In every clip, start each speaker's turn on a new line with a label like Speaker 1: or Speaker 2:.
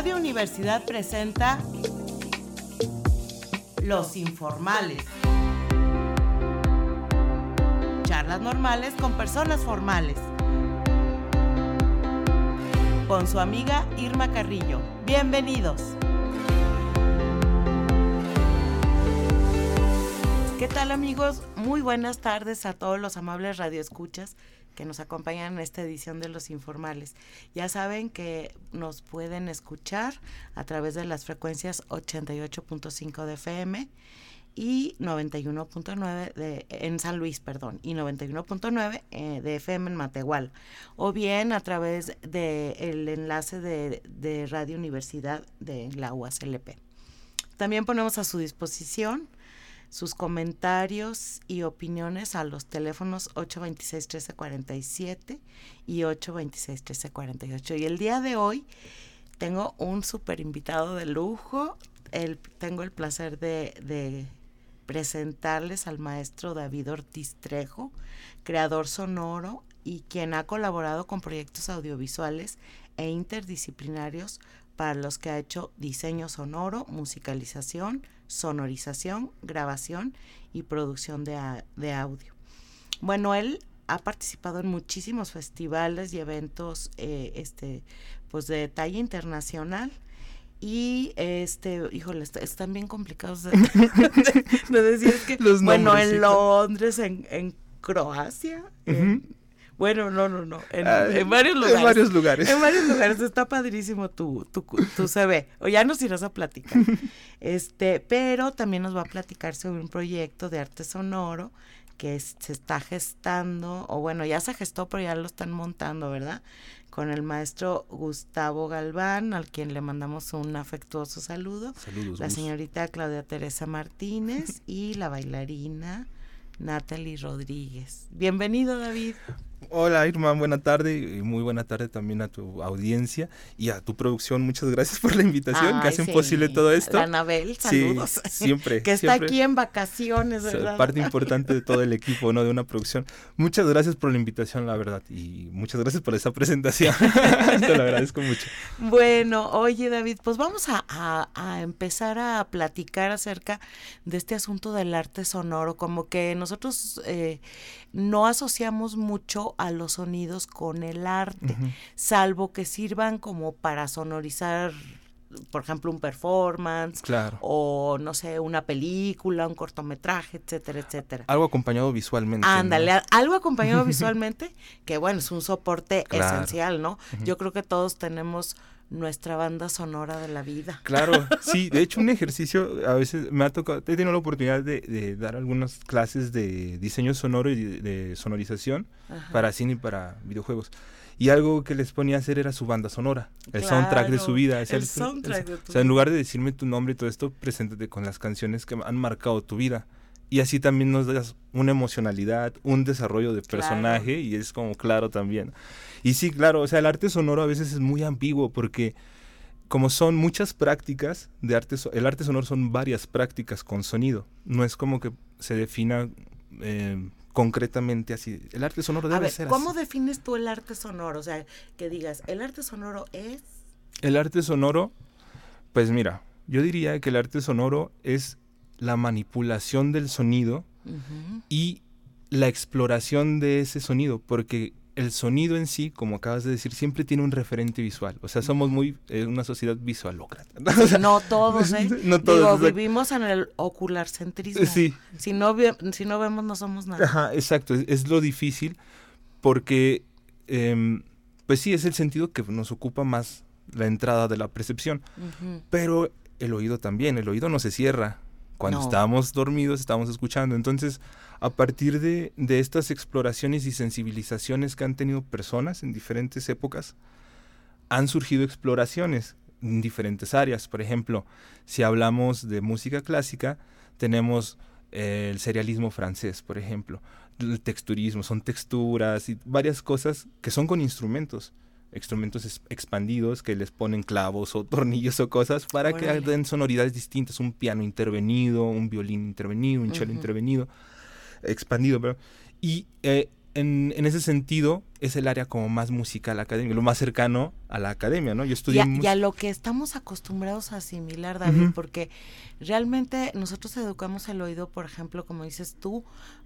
Speaker 1: Radio Universidad presenta Los Informales. Charlas normales con personas formales. Con su amiga Irma Carrillo. Bienvenidos. ¿Qué tal amigos? Muy buenas tardes a todos los amables radioescuchas que nos acompañan en esta edición de Los Informales. Ya saben que nos pueden escuchar a través de las frecuencias 88.5 de FM y 91.9 de en San Luis, perdón, y 91.9 eh, de FM en Matehual, o bien a través del el enlace de, de Radio Universidad de la UASLP. También ponemos a su disposición sus comentarios y opiniones a los teléfonos 826-1347 y 826-1348. Y el día de hoy tengo un super invitado de lujo. El, tengo el placer de, de presentarles al maestro David Ortiz Trejo, creador sonoro y quien ha colaborado con proyectos audiovisuales e interdisciplinarios para los que ha hecho diseño sonoro, musicalización, sonorización, grabación y producción de, audio. Bueno, él ha participado en muchísimos festivales y eventos eh, este, pues de talla internacional. Y este, híjole, están bien complicados de, decir que, bueno, en Londres, en, en Croacia, bueno, no, no, no. En, varios lugares.
Speaker 2: En varios lugares.
Speaker 1: En varios lugares. Está padrísimo tu, tu, tu CV. O ya nos irás a platicar. este, pero también nos va a platicar sobre un proyecto de arte sonoro que se está gestando, o bueno, ya se gestó, pero ya lo están montando, ¿verdad? Con el maestro Gustavo Galván, al quien le mandamos un afectuoso saludo.
Speaker 2: Saludos.
Speaker 1: La señorita Claudia Teresa Martínez y la bailarina Natalie Rodríguez. Bienvenido, David.
Speaker 2: Hola Irma, buena tarde y muy buena tarde también a tu audiencia y a tu producción. Muchas gracias por la invitación que hacen posible todo esto.
Speaker 1: Anabel, saludos.
Speaker 2: Sí, siempre.
Speaker 1: que está aquí en vacaciones, ¿verdad?
Speaker 2: Parte importante de todo el equipo, ¿no? De una producción. Muchas gracias por la invitación, la verdad, y muchas gracias por esa presentación. Te lo agradezco mucho.
Speaker 1: Bueno, oye David, pues vamos a, a empezar a platicar acerca de este asunto del arte sonoro, como que nosotros eh, no asociamos mucho a los sonidos con el arte, salvo que sirvan como para sonorizar por ejemplo, un performance,
Speaker 2: claro.
Speaker 1: o no sé, una película, un cortometraje, etcétera, etcétera.
Speaker 2: Algo acompañado visualmente.
Speaker 1: Ándale, algo acompañado visualmente, que bueno, es un soporte esencial, ¿no? Yo creo que todos tenemos nuestra banda sonora de la vida.
Speaker 2: Claro, sí, de hecho un ejercicio, a veces me ha tocado, he tenido la oportunidad de, dar algunas clases de diseño sonoro y de, sonorización para cine y para videojuegos. Y algo que les ponía a hacer era su banda sonora, el soundtrack de su vida.
Speaker 1: El, soundtrack de tu
Speaker 2: O sea, en lugar de decirme tu nombre y todo esto, preséntate con las canciones que han marcado tu vida. Y así también nos das una emocionalidad, un desarrollo de personaje y es como claro también. Y sí, claro, o sea, el arte sonoro a veces es muy ambiguo porque como son muchas prácticas de arte, el arte sonoro son varias prácticas con sonido. No es como que se defina eh, concretamente así. El arte sonoro debe
Speaker 1: a ver,
Speaker 2: ser
Speaker 1: ¿Cómo defines tú el arte sonoro? O sea, que digas, el arte sonoro es...
Speaker 2: El arte sonoro, pues mira, yo diría que el arte sonoro es la manipulación del sonido y la exploración de ese sonido, porque el sonido en sí, como acabas de decir, siempre tiene un referente visual. O sea, somos muy eh, una sociedad visualócrata.
Speaker 1: no todos, ¿eh? No todos. vivimos en el ocularcentrismo.
Speaker 2: Sí.
Speaker 1: Si no, si no vemos, no somos nada.
Speaker 2: Ajá, exacto. Es, lo difícil porque, em, pues sí, es el sentido que nos ocupa más la entrada de la percepción. Pero el oído también. El oído no se cierra. Cuando estamos dormidos, estamos escuchando. Entonces, a partir de, estas exploraciones y sensibilizaciones que han tenido personas en diferentes épocas, han surgido exploraciones en diferentes áreas. Por ejemplo, si hablamos de música clásica, tenemos eh, el serialismo francés, por ejemplo, el texturismo, son texturas y varias cosas que son con instrumentos instrumentos expandidos que les ponen clavos o tornillos o cosas para que den sonoridades distintas, un piano intervenido, un violín intervenido, un cello intervenido expandido, pero Y eh, en, en, ese sentido es el área como más musical académica, lo más cercano a la academia, ¿no? Yo estudié...
Speaker 1: Y a, lo que estamos acostumbrados a asimilar, David, porque realmente nosotros educamos el oído, por ejemplo, como dices tú,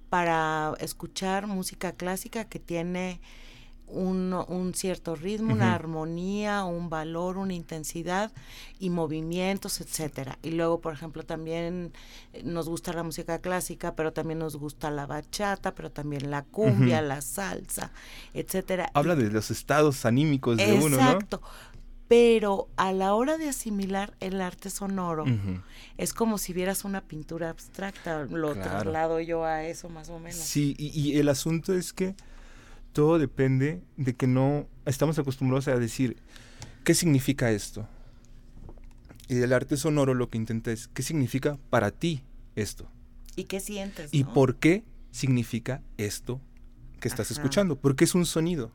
Speaker 1: para escuchar música clásica que tiene un, un cierto ritmo, una armonía, un valor, una intensidad y movimientos, etcétera. Y luego, por ejemplo, también eh, nos gusta la música clásica, pero también nos gusta la bachata, pero también la cumbia, la salsa, etcétera.
Speaker 2: Habla de los estados anímicos de uno, ¿no? Exacto.
Speaker 1: Pero a la hora de asimilar el arte sonoro, es como si vieras una pintura abstracta. Lo traslado yo a eso más o menos.
Speaker 2: Sí, y el asunto es que todo depende de que no estamos acostumbrados a decir, ¿qué significa esto? Y el arte sonoro lo que intenta es, ¿qué significa para ti esto?
Speaker 1: ¿Y qué sientes?
Speaker 2: ¿Y por qué significa esto que estás escuchando? Porque es un sonido.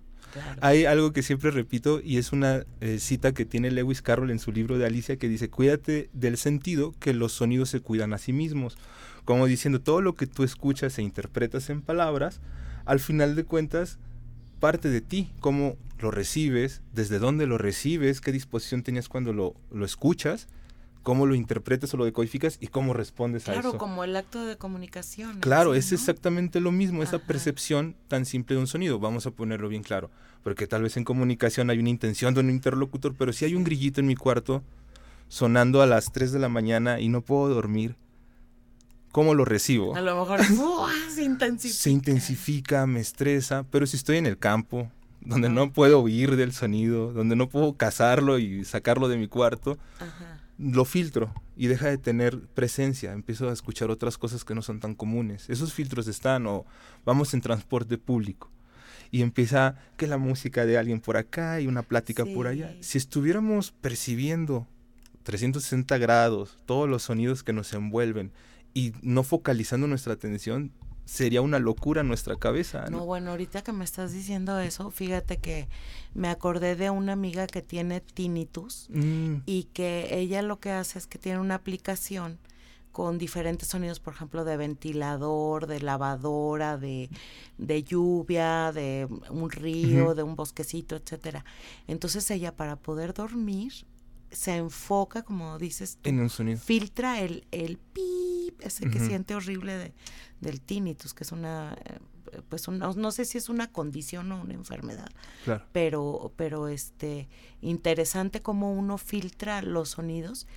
Speaker 2: Hay algo que siempre repito y es una eh, cita que tiene Lewis Carroll en su libro de Alicia que dice, cuídate del sentido que los sonidos se cuidan a sí mismos. Como diciendo, todo lo que tú escuchas e interpretas en palabras, al final de cuentas parte de ti, cómo lo recibes, desde dónde lo recibes, qué disposición tenías cuando lo, lo escuchas, cómo lo interpretas o lo decodificas y cómo respondes
Speaker 1: a
Speaker 2: eso.
Speaker 1: Claro, como el acto de comunicación.
Speaker 2: Claro, es exactamente lo mismo, esa percepción tan simple de un sonido, vamos a ponerlo bien claro, porque tal vez en comunicación hay una intención de un interlocutor, pero si hay un grillito en mi cuarto sonando a las 3 de la mañana y no puedo dormir, ¿Cómo lo recibo?
Speaker 1: A lo mejor se intensifica.
Speaker 2: Se intensifica, me estresa, pero si estoy en el campo, donde no puedo oír del sonido, donde no puedo cazarlo y sacarlo de mi cuarto, lo filtro y deja de tener presencia. Empiezo a escuchar otras cosas que no son tan comunes. Esos filtros están o vamos en transporte público y empieza que la música de alguien por acá y una plática por allá. Si estuviéramos percibiendo 360 grados todos los sonidos que nos envuelven y no focalizando nuestra atención, sería una locura en nuestra cabeza.
Speaker 1: ¿no? bueno, ahorita que me estás diciendo eso, fíjate que me acordé de una amiga que tiene tinnitus mm. y que ella lo que hace es que tiene una aplicación con diferentes sonidos, por ejemplo, de ventilador, de lavadora, de, de lluvia, de un río, de un bosquecito, etcétera. Entonces ella para poder dormir se enfoca, como dices,
Speaker 2: en un sonido.
Speaker 1: filtra el, el pip, ese que siente horrible de, del tinnitus, que es una, eh, pues no sé si es una condición o una enfermedad, claro. pero, pero este, interesante cómo uno filtra los sonidos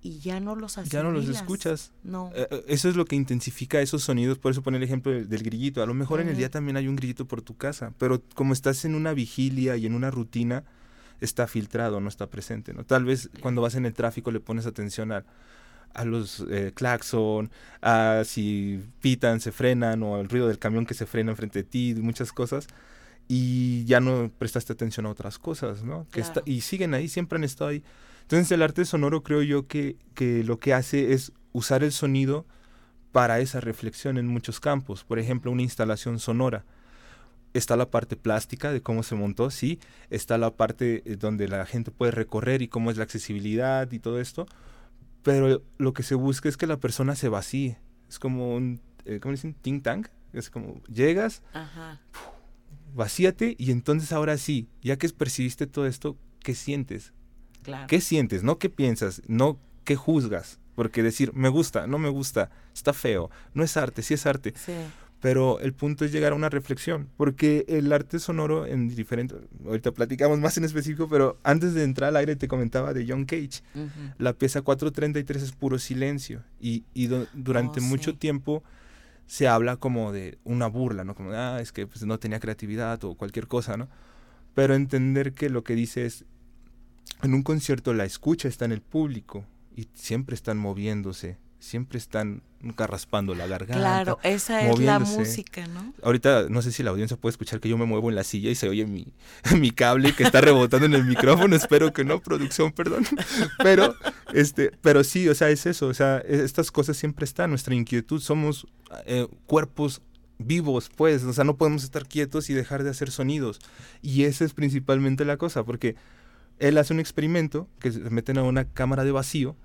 Speaker 1: y ya no los
Speaker 2: asimilas. Ya no los escuchas. No. Eh, eh, eso es lo que intensifica esos sonidos, por eso pone el ejemplo del, grillito. A lo mejor en el día también hay un grillito por tu casa, pero como estás en una vigilia y en una rutina, está filtrado, no está presente, ¿no? Tal vez cuando vas en el tráfico le pones atención a, a los eh, claxon, a si pitan, se frenan, o al ruido del camión que se frena enfrente de ti, muchas cosas, y ya no prestaste atención a otras cosas, ¿no? Que está, y siguen ahí, siempre han estado ahí. Entonces el arte sonoro creo yo que, que lo que hace es usar el sonido para esa reflexión en muchos campos. Por ejemplo, una instalación sonora está la parte plástica de cómo se montó, sí, está la parte eh, donde la gente puede recorrer y cómo es la accesibilidad y todo esto, pero lo que se busca es que la persona se vacíe. Es como un, eh, ¿cómo dicen? Think tank. Es como, llegas, vacíate y entonces ahora sí, ya que percibiste todo esto, ¿qué sientes? ¿Qué sientes? No qué piensas, no qué juzgas. Porque decir, me gusta, no me gusta, está feo, no es arte, sí es arte. Sí pero el punto es llegar a una reflexión, porque el arte sonoro en diferentes, ahorita platicamos más en específico, pero antes de entrar al aire te comentaba de John Cage, la pieza 433 es puro silencio y, durante oh, mucho tiempo se habla como de una burla, ¿no? Como, ah, es que pues, no tenía creatividad o cualquier cosa, ¿no? Pero entender que lo que dice es, en un concierto la escucha está en el público y siempre están moviéndose, siempre están raspando la garganta.
Speaker 1: Claro, esa es la música, ¿no?
Speaker 2: Ahorita no sé si la audiencia puede escuchar que yo me muevo en la silla y se oye mi, mi cable que está rebotando en el micrófono. Espero que no, producción, perdón. Pero, este, pero sí, o sea, es eso. O sea, e, estas cosas siempre están. Nuestra inquietud, somos eh, cuerpos vivos, pues. O sea, no podemos estar quietos y dejar de hacer sonidos. Y esa es principalmente la cosa, porque él hace un experimento que se meten a una cámara de vacío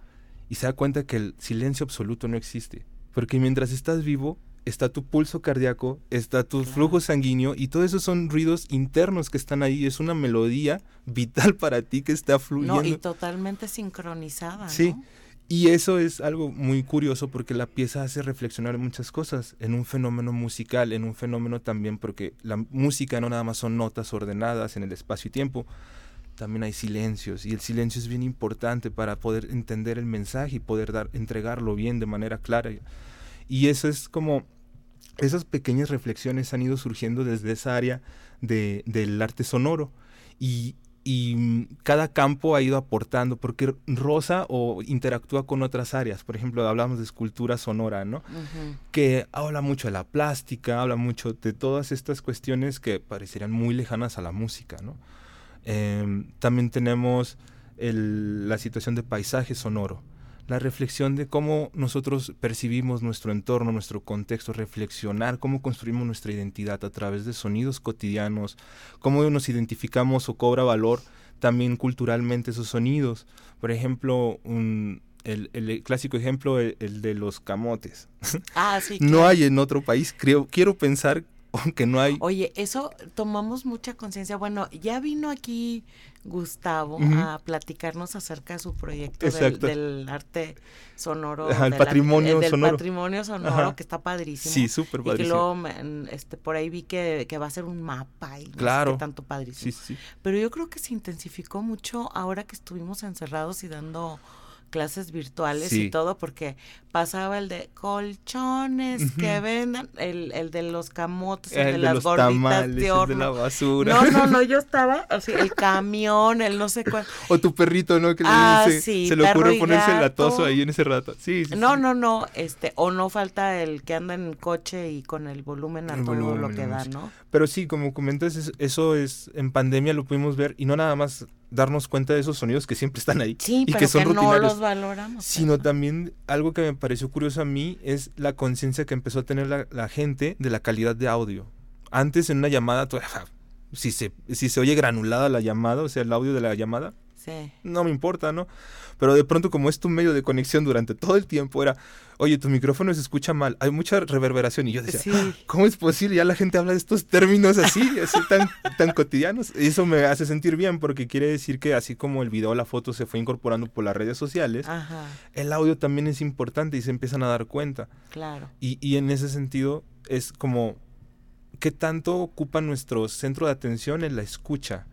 Speaker 2: y se da cuenta que el silencio absoluto no existe. Porque mientras estás vivo, está tu pulso cardíaco, está tu flujo sanguíneo y todo eso son ruidos internos que están ahí. Es una melodía vital para ti que está fluyendo. No,
Speaker 1: y totalmente sincronizada.
Speaker 2: Sí. Y eso es algo muy curioso porque la pieza hace reflexionar muchas cosas, en un fenómeno musical, en un fenómeno también porque la música no nada más son notas ordenadas en el espacio y tiempo, también hay silencios y el silencio es bien importante para poder entender el mensaje y poder dar, entregarlo bien de manera clara. Y eso es como esas pequeñas reflexiones han ido surgiendo desde esa área de, del arte sonoro y, y, cada campo ha ido aportando, porque Rosa o interactúa con otras áreas, por ejemplo, hablamos de escultura sonora, ¿no? Que habla mucho de la plástica, habla mucho de todas estas cuestiones que parecerían muy lejanas a la música, ¿no? Em, también tenemos el, la situación de paisaje sonoro, la reflexión de cómo nosotros percibimos nuestro entorno, nuestro contexto, reflexionar cómo construimos nuestra identidad a través de sonidos cotidianos, cómo nos identificamos o cobra valor también culturalmente esos sonidos. Por ejemplo, el, clásico ejemplo, el, de los camotes.
Speaker 1: Ah, sí.
Speaker 2: no hay en otro país, creo, quiero pensar aunque no hay...
Speaker 1: Oye, eso tomamos mucha conciencia. Bueno, ya vino aquí Gustavo a platicarnos acerca de su proyecto del, arte sonoro.
Speaker 2: el patrimonio
Speaker 1: del
Speaker 2: sonoro.
Speaker 1: patrimonio sonoro, que está padrísimo.
Speaker 2: Sí, súper padrísimo.
Speaker 1: Y que luego este, por ahí vi que, va a ser un mapa y
Speaker 2: claro.
Speaker 1: tanto padrísimo.
Speaker 2: Sí, sí.
Speaker 1: Pero yo creo que se intensificó mucho ahora que estuvimos encerrados y dando clases virtuales y todo, porque pasaba el de colchones que vendan, el, el de los camotes, el, de, las gorditas de horno.
Speaker 2: El de la basura.
Speaker 1: No, no, no, yo estaba, así, el camión, el no sé cuál.
Speaker 2: O tu perrito, ¿no? Que
Speaker 1: ah,
Speaker 2: le,
Speaker 1: sí,
Speaker 2: se le ocurre ponerse el latoso ahí en ese rato. Sí, sí.
Speaker 1: No, no, no, este, o no falta el que anda en coche y con el volumen a todo lo que da, ¿no?
Speaker 2: Pero sí, como comentas, eso es, en pandemia lo pudimos ver y no nada más darnos cuenta de esos sonidos que siempre están ahí
Speaker 1: y
Speaker 2: que son rutinarios,
Speaker 1: no los valoramos.
Speaker 2: Sino también algo que me pareció curioso a mí es la conciencia que empezó a tener la, gente de la calidad de audio. Antes en una llamada, si se, si se oye granulada la llamada, o sea, el audio de la llamada, no me importa, ¿no? Pero de pronto como es tu medio de conexión durante todo el tiempo era, oye, tu micrófono se escucha mal, hay mucha reverberación. Y yo decía, ah, ¿cómo es posible? Ya la gente habla de estos términos así, así tan, tan cotidianos. Y eso me hace sentir bien porque quiere decir que así como el video, la foto se fue incorporando por las redes sociales, el audio también es importante y se empiezan a dar cuenta.
Speaker 1: Claro.
Speaker 2: Y, y en ese sentido es como, ¿qué tanto ocupa nuestro centro de atención en la escucha?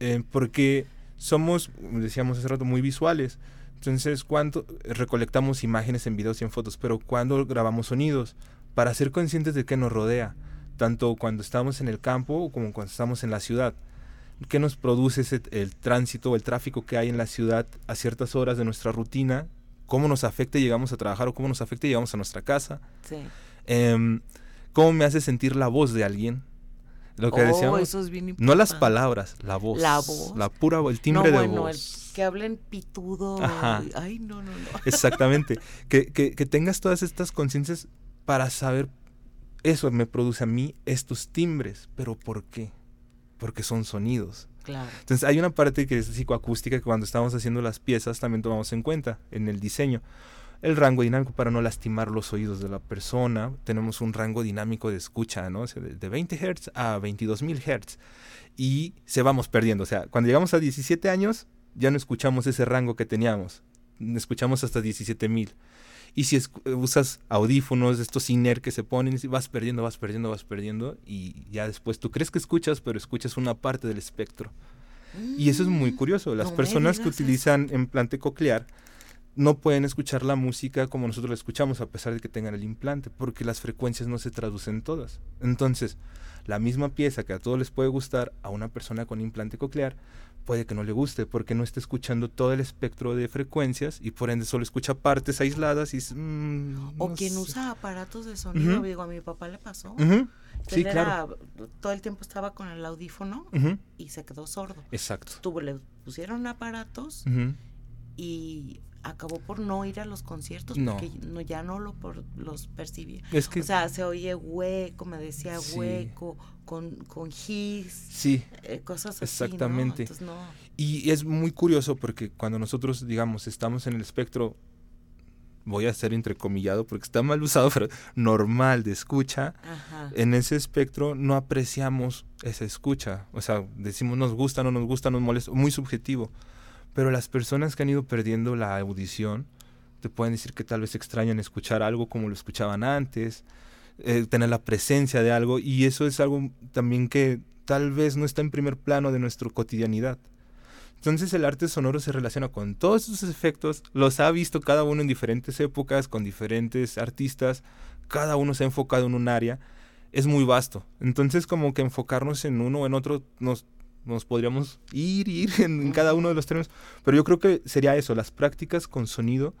Speaker 2: Eh, porque somos, decíamos hace rato, muy visuales. Entonces, cuando recolectamos imágenes en videos y en fotos, pero cuando grabamos sonidos, para ser conscientes de qué nos rodea, tanto cuando estamos en el campo como cuando estamos en la ciudad. ¿Qué nos produce el tránsito o el tráfico que hay en la ciudad a ciertas horas de nuestra rutina? ¿Cómo nos afecta y llegamos a trabajar o cómo nos afecta y llegamos a nuestra casa?
Speaker 1: Sí.
Speaker 2: Em, ¿Cómo me hace sentir la voz de alguien? Lo que
Speaker 1: oh,
Speaker 2: decíamos. no las palabras, la voz.
Speaker 1: La voz.
Speaker 2: La pura, el timbre
Speaker 1: no,
Speaker 2: de
Speaker 1: bueno,
Speaker 2: voz.
Speaker 1: El que hablen pitudo. Ay, no, no, no.
Speaker 2: Exactamente. que, que, que tengas todas estas conciencias para saber, eso me produce a mí estos timbres. ¿Pero por qué? Porque son sonidos.
Speaker 1: Claro.
Speaker 2: Entonces hay una parte que es psicoacústica que cuando estamos haciendo las piezas también tomamos en cuenta en el diseño el rango dinámico para no lastimar los oídos de la persona. Tenemos un rango dinámico de escucha, ¿no? de 20 Hz a 22.000 Hz. Y se vamos perdiendo. O sea, cuando llegamos a 17 años, ya no escuchamos ese rango que teníamos. Escuchamos hasta 17.000. Y si usas audífonos, estos INER que se ponen, vas perdiendo, vas perdiendo, vas perdiendo. Y ya después tú crees que escuchas, pero escuchas una parte del espectro. y eso es muy mm, curioso. Las personas que utilizan implante coclear no pueden escuchar la música como nosotros la escuchamos a pesar de que tengan el implante, porque las frecuencias no se traducen todas. Entonces, la misma pieza que a todos les puede gustar, a una persona con implante coclear puede que no le guste porque no está escuchando todo el espectro de frecuencias y por ende solo escucha partes aisladas y
Speaker 1: mm, o quien usa aparatos de sonido digo a mi papá le pasó.
Speaker 2: Sí, claro.
Speaker 1: todo el tiempo estaba con el audífono y se quedó sordo.
Speaker 2: Exacto.
Speaker 1: Tuvo, le pusieron aparatos y acabó por no ir a los conciertos porque no, ya no lo por, los percibía. o sea, se oye hueco, me decía hueco, con, con gis,
Speaker 2: sí,
Speaker 1: eh, cosas así.
Speaker 2: Exactamente.
Speaker 1: ¿no?
Speaker 2: Y es muy curioso porque cuando nosotros, digamos, estamos en el espectro voy a hacer entrecomillado porque está mal usado, pero normal de escucha, en ese espectro no apreciamos esa escucha. O sea, decimos nos gusta, no nos gusta, nos molesta, muy subjetivo. Pero las personas que han ido perdiendo la audición te pueden decir que tal vez extrañan escuchar algo como lo escuchaban antes, eh, tener la presencia de algo, y eso es algo también que tal vez no está en primer plano de nuestra cotidianidad. Entonces el arte sonoro se relaciona con todos esos efectos, los ha visto cada uno en diferentes épocas, con diferentes artistas, cada uno se ha enfocado en un área, es muy vasto. Entonces como que enfocarnos en uno o en otro nos, nos podríamos ir, ir en, cada uno de los términos, pero yo creo que sería eso, las prácticas con sonido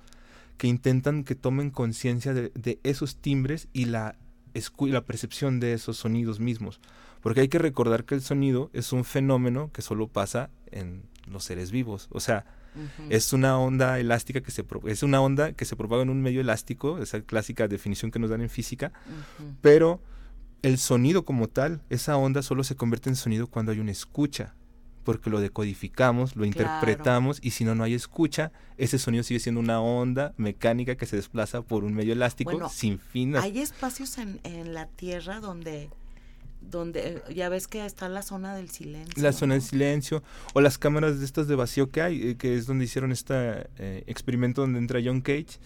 Speaker 2: que intentan que tomen conciencia de, esos timbres y la, y la percepción de esos sonidos mismos. Porque hay que recordar que el sonido es un fenómeno que solo pasa en los seres vivos. O sea, es una onda elástica que se es una onda que se propaga en un medio elástico, esa clásica definición que nos dan en física, pero el sonido como tal, esa onda solo se convierte en sonido cuando hay una escucha, porque lo decodificamos, lo interpretamos y si no no hay escucha, ese sonido sigue siendo una onda mecánica que se desplaza por un medio elástico sin fin.
Speaker 1: Hay espacios en, en la Tierra donde donde ya ves que está la zona del silencio.
Speaker 2: La zona del silencio, o las cámaras de estas de vacío que hay, eh, que es donde hicieron este experimento donde entra John Cage,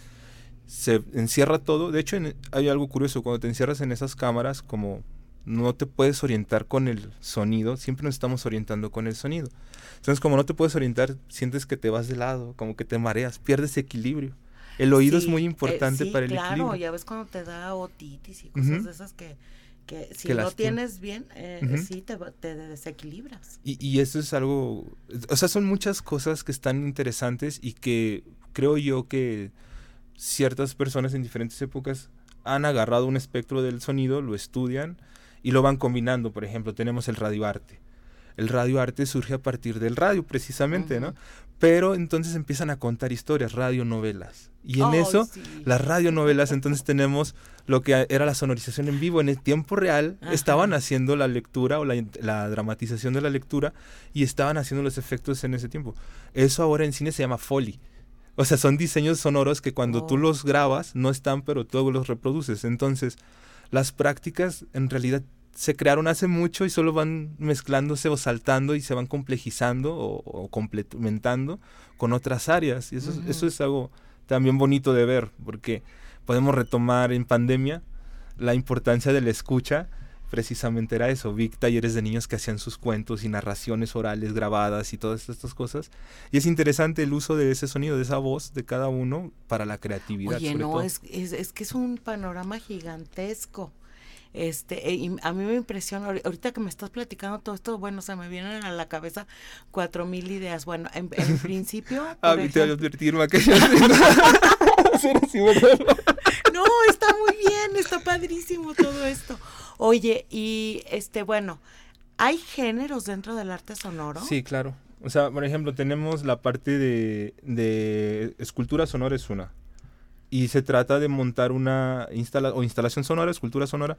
Speaker 2: se encierra todo. De hecho, hay algo curioso, cuando te encierras en esas cámaras, como no te puedes orientar con el sonido, siempre nos estamos orientando con el sonido. Entonces, como no te puedes orientar, sientes que te vas de lado, como que te mareas, pierdes equilibrio. El oído es muy eh, importante para el equilibrio.
Speaker 1: Claro, ya ves cuando te da otitis y cosas de esas que que si no tienes bien, eh, sí te, te, desequilibras.
Speaker 2: Y, y, eso es algo, o sea, son muchas cosas que están interesantes y que creo yo que ciertas personas en diferentes épocas han agarrado un espectro del sonido, lo estudian y lo van combinando. Por ejemplo, tenemos el radioarte. El radioarte surge a partir del radio, precisamente, ¿no? Pero entonces empiezan a contar historias, radionovelas. Y en eso, las radionovelas, entonces tenemos lo que era la sonorización en vivo. En el tiempo real estaban haciendo la lectura o la, dramatización de la lectura y estaban haciendo los efectos en ese tiempo. Eso ahora en cine se llama Foley. O sea, son diseños sonoros que cuando tú oh. los grabas no están, pero tú los reproduces. Entonces, las prácticas en realidad se crearon hace mucho y solo van mezclándose o saltando y se van complejizando o, complementando con otras áreas. Y eso, eso es algo también bonito de ver, porque podemos retomar en pandemia la importancia de la escucha. Precisamente era eso, vi talleres de niños que hacían sus cuentos y narraciones orales grabadas y todas estas cosas. Y es interesante el uso de ese sonido, de esa voz de cada uno para la creatividad.
Speaker 1: Oye, no, es, es, es que es un panorama gigantesco. Este, e, a mí me impresiona, ahorita que me estás platicando todo esto, bueno, se me vienen a la cabeza cuatro mil ideas. Bueno, en, principio...
Speaker 2: ah, te voy a advertir,
Speaker 1: está muy bien, está padrísimo todo esto. Oye, y este, bueno, ¿hay géneros dentro del arte sonoro?
Speaker 2: Sí, claro. O sea, por ejemplo, tenemos la parte de, de escultura sonora es una y se trata de montar una instala o instalación sonora, escultura sonora,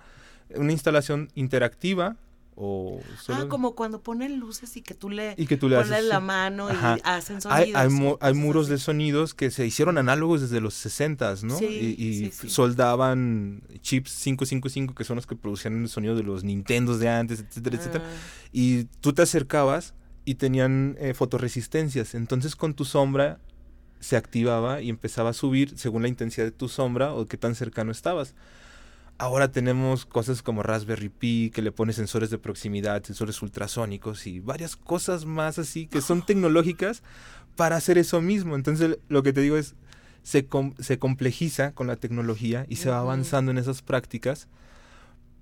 Speaker 2: una instalación interactiva o
Speaker 1: ah, como cuando ponen luces y que tú le, pones la mano y hacen sonidos.
Speaker 2: Hay, muros de sonidos que se hicieron análogos desde los 60, ¿no? y, soldaban chips 555 que son los que producían el sonido de los Nintendos de antes, etcétera, etcétera. Ah. Y tú te acercabas y tenían eh, fotoresistencias. Entonces con tu sombra se activaba y empezaba a subir según la intensidad de tu sombra o qué tan cercano estabas. Ahora tenemos cosas como Raspberry Pi, que le pone sensores de proximidad, sensores ultrasónicos y varias cosas más así que son tecnológicas para hacer eso mismo. Entonces lo que te digo es, se, se complejiza con la tecnología y se va avanzando en esas prácticas,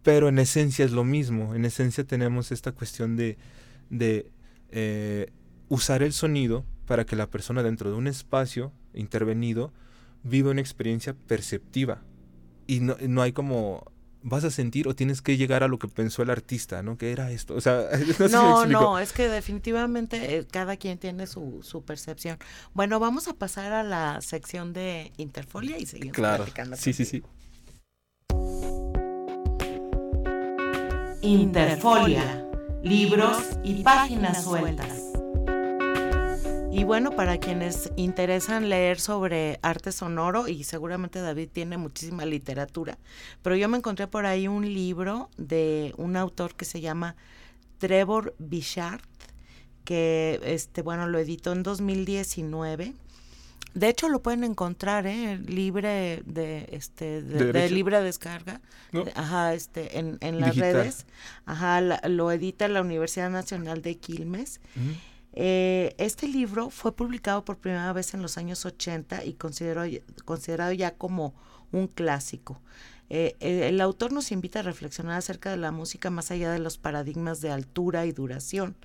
Speaker 2: pero en esencia es lo mismo. En esencia tenemos esta cuestión de, de eh, usar el sonido para que la persona dentro de un espacio intervenido viva una experiencia perceptiva. Y no, no hay como vas a sentir o tienes que llegar a lo que pensó el artista, ¿no? Que era esto. O sea,
Speaker 1: no, no, es que definitivamente eh, cada quien tiene su, su, percepción. Bueno, vamos a pasar a la sección de Interfolia y seguimos
Speaker 2: claro. platicando. Sí, sí, sí.
Speaker 1: Interfolia, libros y páginas sueltas. Y bueno, para quienes interesan leer sobre arte sonoro, y seguramente David tiene muchísima literatura, pero yo me encontré por ahí un libro de un autor que se llama Trevor Bichard, que este, bueno, lo editó en 2019 de hecho, lo pueden encontrar, ¿eh? Libre de, este, de, libre descarga. Ajá, este, en, en las redes. Ajá, lo edita la Universidad Nacional de Quilmes. Eh, este libro fue publicado por primera vez en los años 80 y considerado, considerado ya como un clásico. Eh, eh, el autor nos invita a reflexionar acerca de la música más allá de los paradigmas de altura y duración.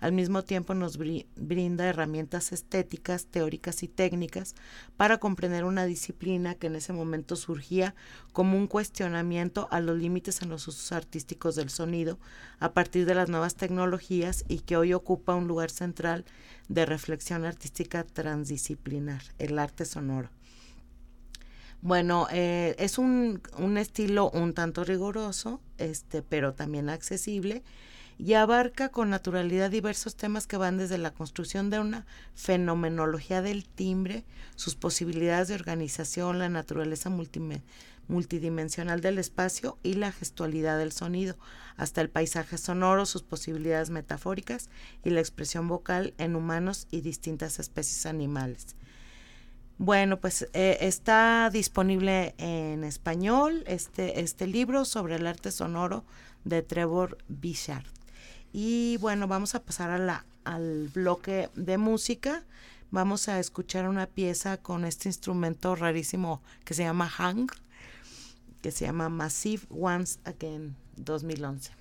Speaker 1: Al mismo tiempo nos brinda herramientas estéticas, teóricas y técnicas para comprender una disciplina que en ese momento surgía como un cuestionamiento a los límites en los usos artísticos del sonido a partir de las nuevas tecnologías y que hoy ocupa un lugar central de reflexión artística transdisciplinar, el arte sonoro. Bueno, eh, es un, un, estilo un tanto riguroso, este, pero también accesible y abarca con naturalidad diversos temas que van desde la construcción de una fenomenología del timbre, sus posibilidades de organización, la naturaleza multidimensional del espacio y la gestualidad del sonido, hasta el paisaje sonoro, sus posibilidades metafóricas y la expresión vocal en humanos y distintas especies animales. Bueno, pues eh, está disponible en español este, este libro sobre el arte sonoro de Trevor Bichard. Y bueno, vamos a pasar a la, al bloque de música. Vamos a escuchar una pieza con este instrumento rarísimo que se llama Hang, que se llama Massive Once Again 2011.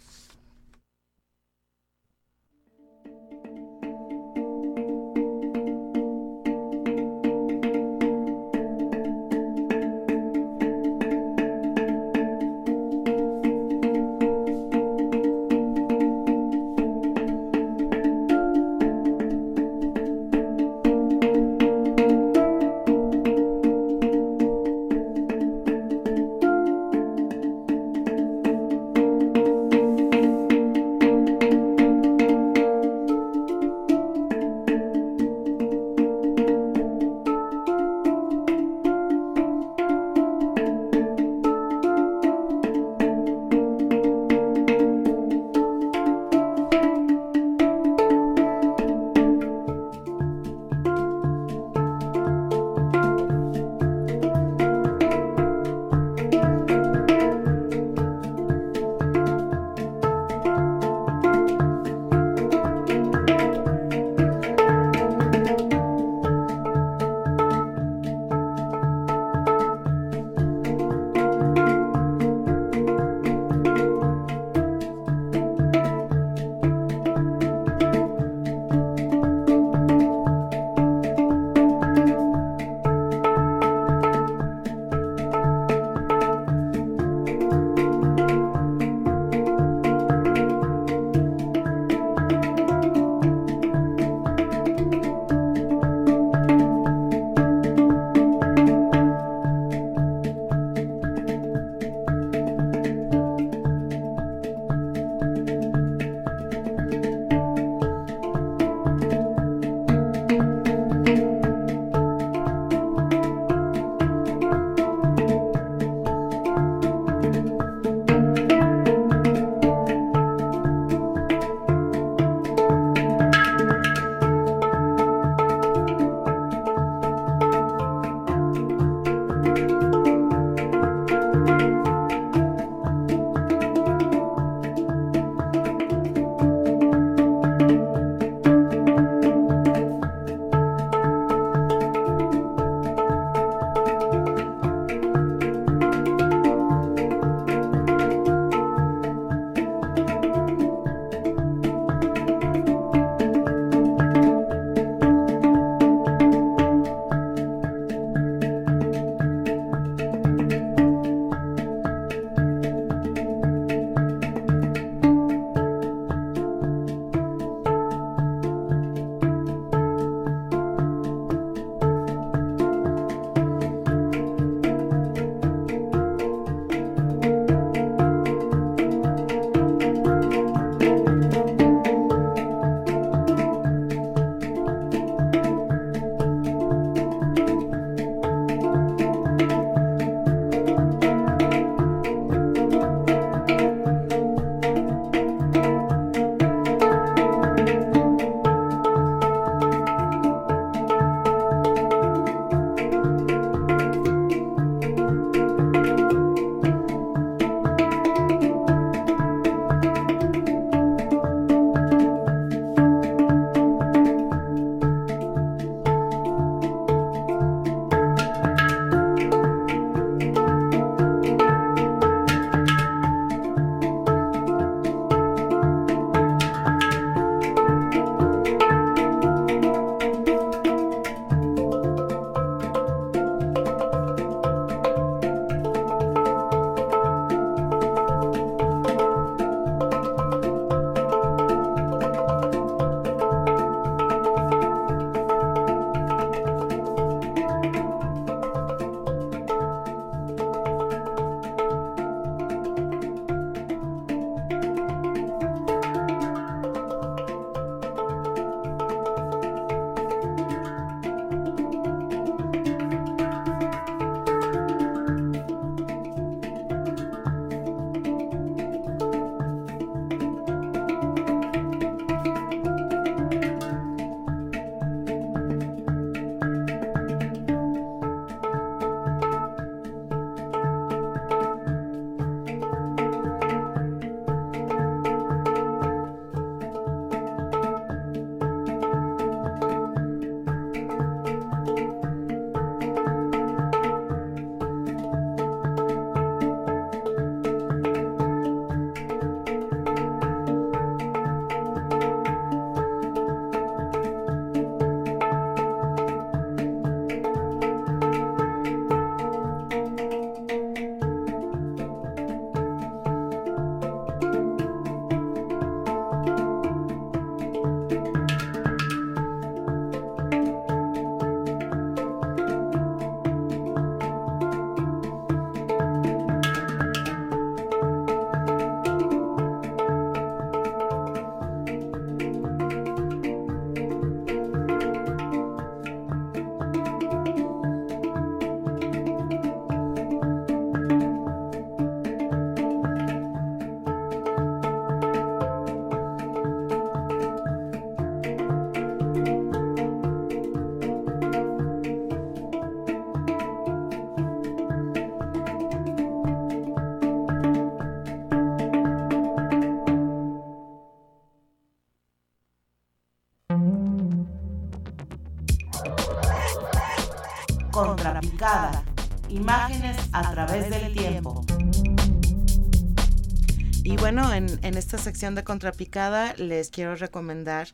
Speaker 1: Esta sección de Contrapicada les quiero recomendar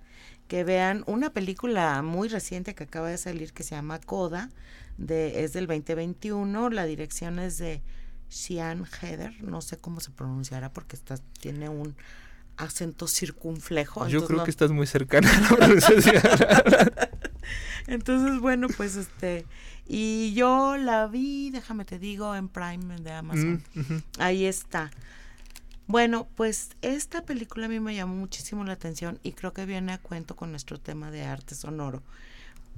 Speaker 1: que vean una película muy reciente que acaba de salir que se llama Coda, de, es del 2021, la dirección es de Sian Heather, no sé cómo se pronunciará porque está, tiene un acento circunflejo.
Speaker 2: Yo creo que estás muy cercana a la pronunciación.
Speaker 1: entonces, bueno, pues este, y yo la vi, déjame te digo, en Prime de Amazon. Mm, Ahí está. Bueno, pues esta película a mí me llamó muchísimo la atención y creo que viene a cuento con nuestro tema de arte sonoro,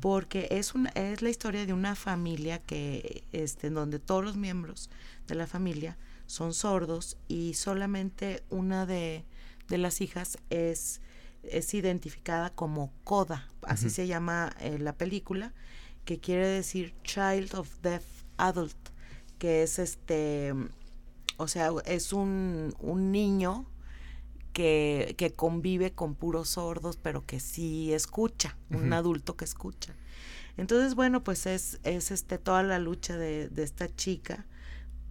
Speaker 1: porque es una es la historia de una familia que este en donde todos los miembros de la familia son sordos y solamente una de, de las hijas es es identificada como Coda, así se llama eh, la película, que quiere decir Child of Deaf Adult, que es este o sea, es un, un niño que, que, convive con puros sordos, pero que sí escucha, un adulto que escucha. Entonces, bueno, pues es, es este, toda la lucha de, de esta chica,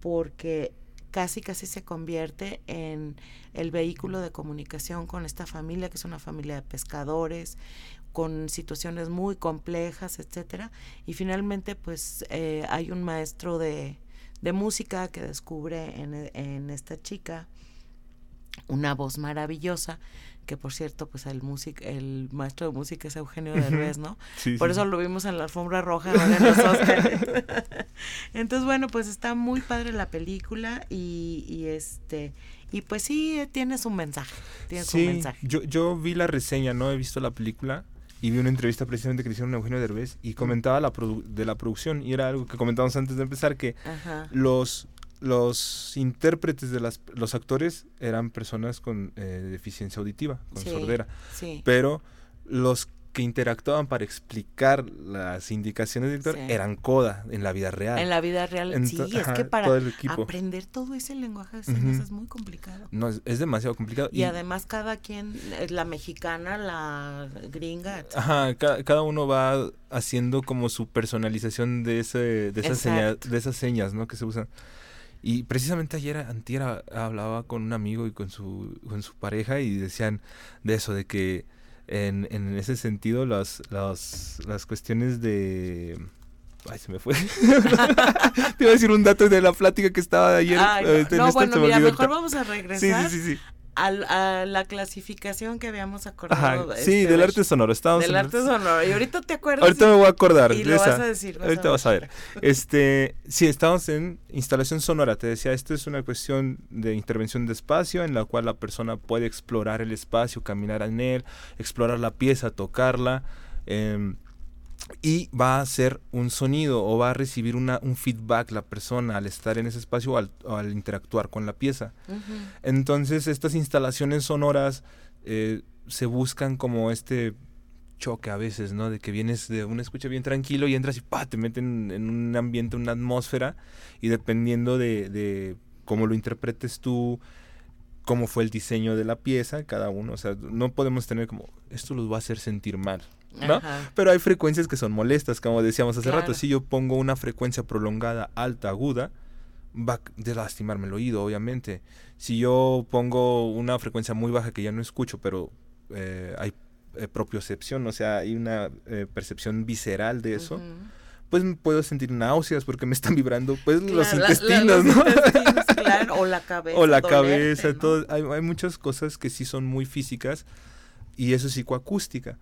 Speaker 1: porque casi casi se convierte en el vehículo de comunicación con esta familia, que es una familia de pescadores, con situaciones muy complejas, etcétera. Y finalmente, pues eh, hay un maestro de, de música que descubre en, esta chica una voz maravillosa que por cierto pues el músic el maestro de música es Eugenio Derbez no por eso lo vimos en la alfombra roja en los entonces bueno pues está muy padre la película y, y este y pues sí tiene su mensaje tiene su mensaje.
Speaker 2: yo yo vi la reseña no he visto la película y vi una entrevista precisamente que le hicieron a Eugenio Derbez y comentaba la de la producción y era algo que comentábamos antes de empezar que los los intérpretes de las, los actores eran personas con eh, deficiencia auditiva, con sordera. Pero los que interactuaban para explicar las indicaciones del eran coda en la vida real.
Speaker 1: En la vida real, sí, es que para aprender todo ese lenguaje de señas es muy complicado.
Speaker 2: No, es, demasiado complicado.
Speaker 1: Y, además cada quien, eh, la mexicana, la gringa.
Speaker 2: Ajá, cada, uno va haciendo como su personalización de, ese, de, esas señas, de esas señas, ¿no? Que se usan. Y precisamente ayer, antiera, hablaba con un amigo y con su, con su pareja y decían de eso, de que en, en ese sentido las, las, las cuestiones de... Ay, se me fue. Te iba a decir un dato de la plática que estaba de ayer.
Speaker 1: no, eh, no bueno, mira, mejor vamos a regresar. Sí, sí, sí, sí a la clasificación que habíamos acordado.
Speaker 2: sí, este, del arte sonoro. Estábamos
Speaker 1: del arte sonoro. Y ahorita te acuerdas.
Speaker 2: Ahorita me voy a acordar.
Speaker 1: Y lo vas a decir.
Speaker 2: ahorita vas a ver. Este, sí, estábamos en instalación sonora. Te decía, esto es una cuestión de intervención de espacio en la cual la persona puede explorar el espacio, caminar en él, explorar la pieza, tocarla. Eh, y va a hacer un sonido o va a recibir una, un feedback la persona al estar en ese espacio o al, interactuar con la pieza. Entonces estas instalaciones sonoras eh, se buscan como este choque a veces, ¿no? De que vienes de una escucha bien tranquilo y entras y ¡pah! te meten en un ambiente, una atmósfera y dependiendo de, de cómo lo interpretes tú, cómo fue el diseño de la pieza, cada uno, o sea, no podemos tener como, esto los va a hacer sentir mal, ¿no? Pero hay frecuencias que son molestas, como decíamos hace rato. Si yo pongo una frecuencia prolongada, alta, aguda, va a lastimarme el oído, obviamente. Si yo pongo una frecuencia muy baja que ya no escucho, pero eh, hay eh, propiocepción, o sea, hay una eh, percepción visceral de eso. Pues puedo sentir náuseas porque me están vibrando pues los intestinos, ¿no?
Speaker 1: o la cabeza.
Speaker 2: O la cabeza, todo. Hay, hay muchas cosas que sí son muy físicas y eso es psicoacústica.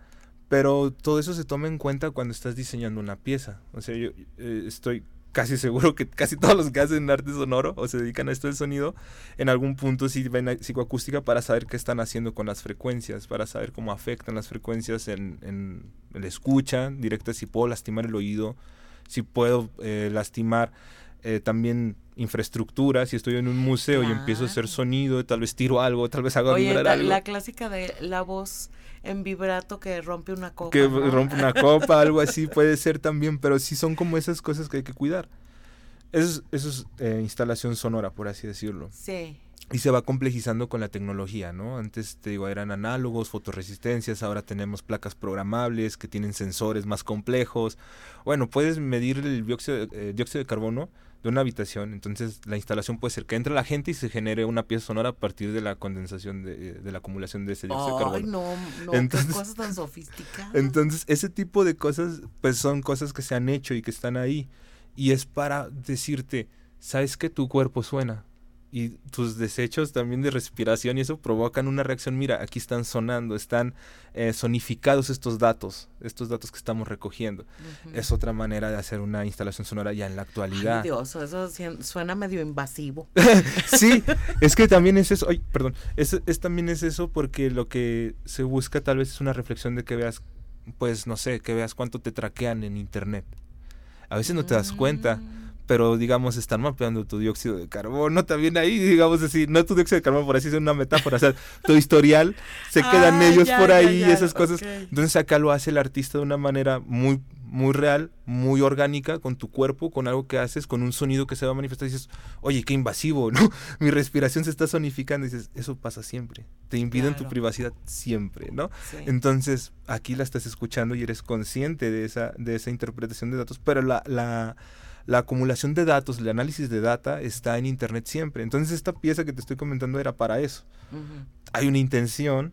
Speaker 2: Pero todo eso se toma en cuenta cuando estás diseñando una pieza. O sea, yo eh, estoy casi seguro que casi todos los que hacen arte sonoro o se dedican a esto del sonido, en algún punto sí ven psicoacústica para saber qué están haciendo con las frecuencias, para saber cómo afectan las frecuencias en, en la escucha directa, si puedo lastimar el oído, si puedo eh, lastimar eh, también infraestructura, si estoy en un museo y empiezo a hacer sonido, tal vez tiro algo, tal vez hago
Speaker 1: vibrar algo. La clásica de la voz en vibrato que rompe una copa.
Speaker 2: Que rompe una copa, algo así puede ser también, pero sí son como esas cosas que hay que cuidar. Eso es, eso es eh, instalación sonora, por así decirlo.
Speaker 1: Sí.
Speaker 2: y se va complejizando con la tecnología, ¿no? Antes, te digo, eran análogos, fotoresistencias, ahora tenemos placas programables que tienen sensores más complejos. Bueno, puedes medir el dióxido, eh, dióxido de carbono de una habitación, entonces la instalación puede ser que entre la gente y se genere una pieza sonora a partir de la condensación de, de la acumulación de ese dióxido de carbono.
Speaker 1: no, no, entonces, qué cosas tan sofisticadas.
Speaker 2: Entonces, ese tipo de cosas, pues son cosas que se han hecho y que están ahí. Y es para decirte, ¿sabes que tu cuerpo suena? Y tus desechos también de respiración y eso provocan una reacción. Mira, aquí están sonando, están eh, sonificados estos datos, estos datos que estamos recogiendo. Es otra manera de hacer una instalación sonora ya en la actualidad.
Speaker 1: Ay, Dios, eso suena medio invasivo.
Speaker 2: sí, es que también es eso, ay, perdón, es, es también es eso porque lo que se busca tal vez es una reflexión de que veas, pues no sé, que veas cuánto te traquean en internet. A veces no te das cuenta mm pero digamos están mapeando tu dióxido de carbono también ahí, digamos así, no tu dióxido de carbono, por así es una metáfora, o sea, tu historial se quedan ah, ellos por ahí y esas cosas. Entonces acá lo hace el artista de una manera muy muy real, muy orgánica con tu cuerpo, con algo que haces, con un sonido que se va a manifestar y dices, oye, qué invasivo, ¿no? Mi respiración se está sonificando y dices, eso pasa siempre, te impiden tu privacidad siempre, ¿no? Entonces, aquí la estás escuchando y eres consciente de esa, de esa interpretación de datos, pero la, la, la acumulación de datos, el análisis de data está en Internet siempre. Entonces esta pieza que te estoy comentando era para eso. Hay una intención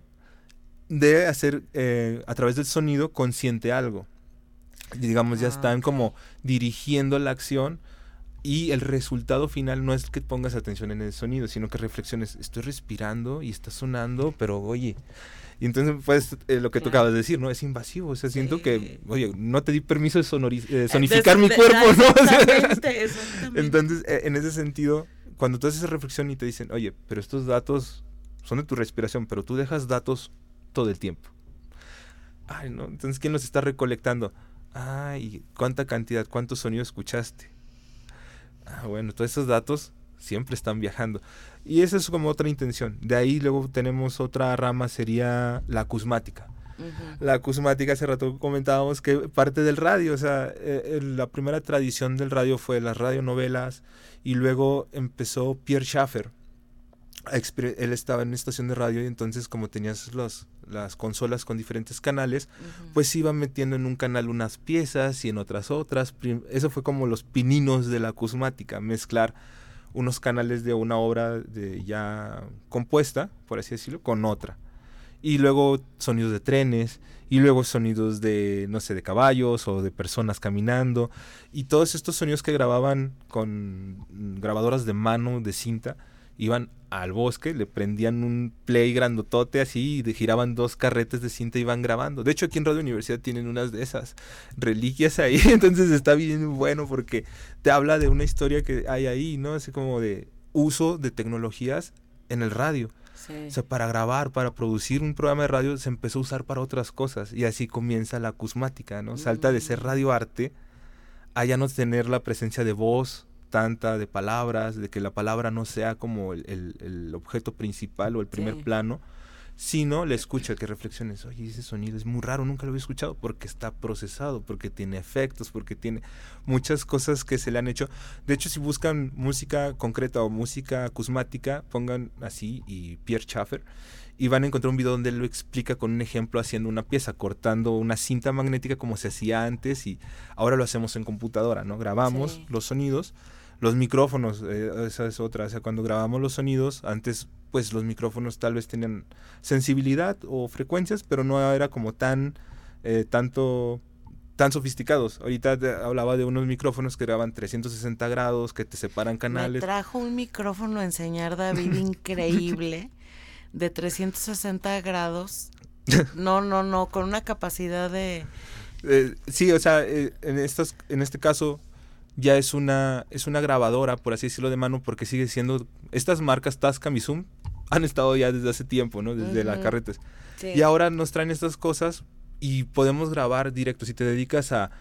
Speaker 2: de hacer eh, a través del sonido consciente algo. digamos, ya ah, están como dirigiendo la acción y el resultado final no es que pongas atención en el sonido, sino que reflexiones, estoy respirando y está sonando, pero oye, y entonces, pues, eh, lo que tú acabas de decir, ¿no? Es invasivo. O sea, siento que, oye, no te di permiso de eh, sonificar mi cuerpo, ¿no? Exactamente, exactamente. Entonces, eh, en ese sentido, cuando tú haces esa reflexión y te dicen, oye, pero estos datos son de tu respiración, pero tú dejas datos todo el tiempo. Ay, no, entonces, ¿quién los está recolectando? Ay, ¿cuánta cantidad, cuántos sonidos escuchaste? Ah, bueno, todos esos datos siempre están viajando. Y esa es como otra intención. De ahí luego tenemos otra rama, sería la acusmática. La acusmática, hace rato comentábamos que parte del radio, o sea, eh, la primera tradición del radio fue las radionovelas y luego empezó Pierre Schaffer. Él estaba en una estación de radio y entonces como tenías los, las consolas con diferentes canales, pues iba metiendo en un canal unas piezas y en otras otras. Eso fue como los pininos de la acusmática, mezclar unos canales de una obra ya compuesta, por así decirlo, con otra. Y luego sonidos de trenes, y luego sonidos de, no sé, de caballos o de personas caminando. Y todos estos sonidos que grababan con grabadoras de mano, de cinta, iban al bosque, le prendían un play grandotote así y giraban dos carretes de cinta y iban grabando. De hecho, aquí en Radio Universidad tienen unas de esas reliquias ahí, entonces está bien bueno porque te habla de una historia que hay ahí, ¿no? Así como de uso de tecnologías en el radio. O sea, para grabar, para producir un programa de radio se empezó a usar para otras cosas y así comienza la acusmática, ¿no? Salta de ser mm. radioarte a ya no tener la presencia de voz, tanta de palabras, de que la palabra no sea como el, objeto principal o el primer plano, sino le escucha que reflexiones, oye, ese sonido es muy raro, nunca lo había escuchado, porque está procesado, porque tiene efectos, porque tiene muchas cosas que se le han hecho. De hecho, si buscan música concreta o música acusmática, pongan así y Pierre Schaffer, y van a encontrar un video donde él lo explica con un ejemplo haciendo una pieza, cortando una cinta magnética como se hacía antes y ahora lo hacemos en computadora, ¿no? Grabamos los sonidos los micrófonos, eh, esa es otra. O sea, cuando grabamos los sonidos, antes pues los micrófonos tal vez tenían sensibilidad o frecuencias, pero no era como tan, eh, tanto, tan sofisticados. Ahorita hablaba de unos micrófonos que graban 360 grados, que te separan canales.
Speaker 1: Me trajo un micrófono a enseñar David increíble de 360 grados. No, no, no, con una capacidad de...
Speaker 2: Eh, sí, o sea, en, estos, en este caso ya es una, es una grabadora, por así decirlo, de mano, porque sigue siendo, estas marcas Tascam y Zoom han estado ya desde hace tiempo, ¿no? Desde la carretes. Y ahora nos traen estas cosas y podemos grabar directo. Si te dedicas a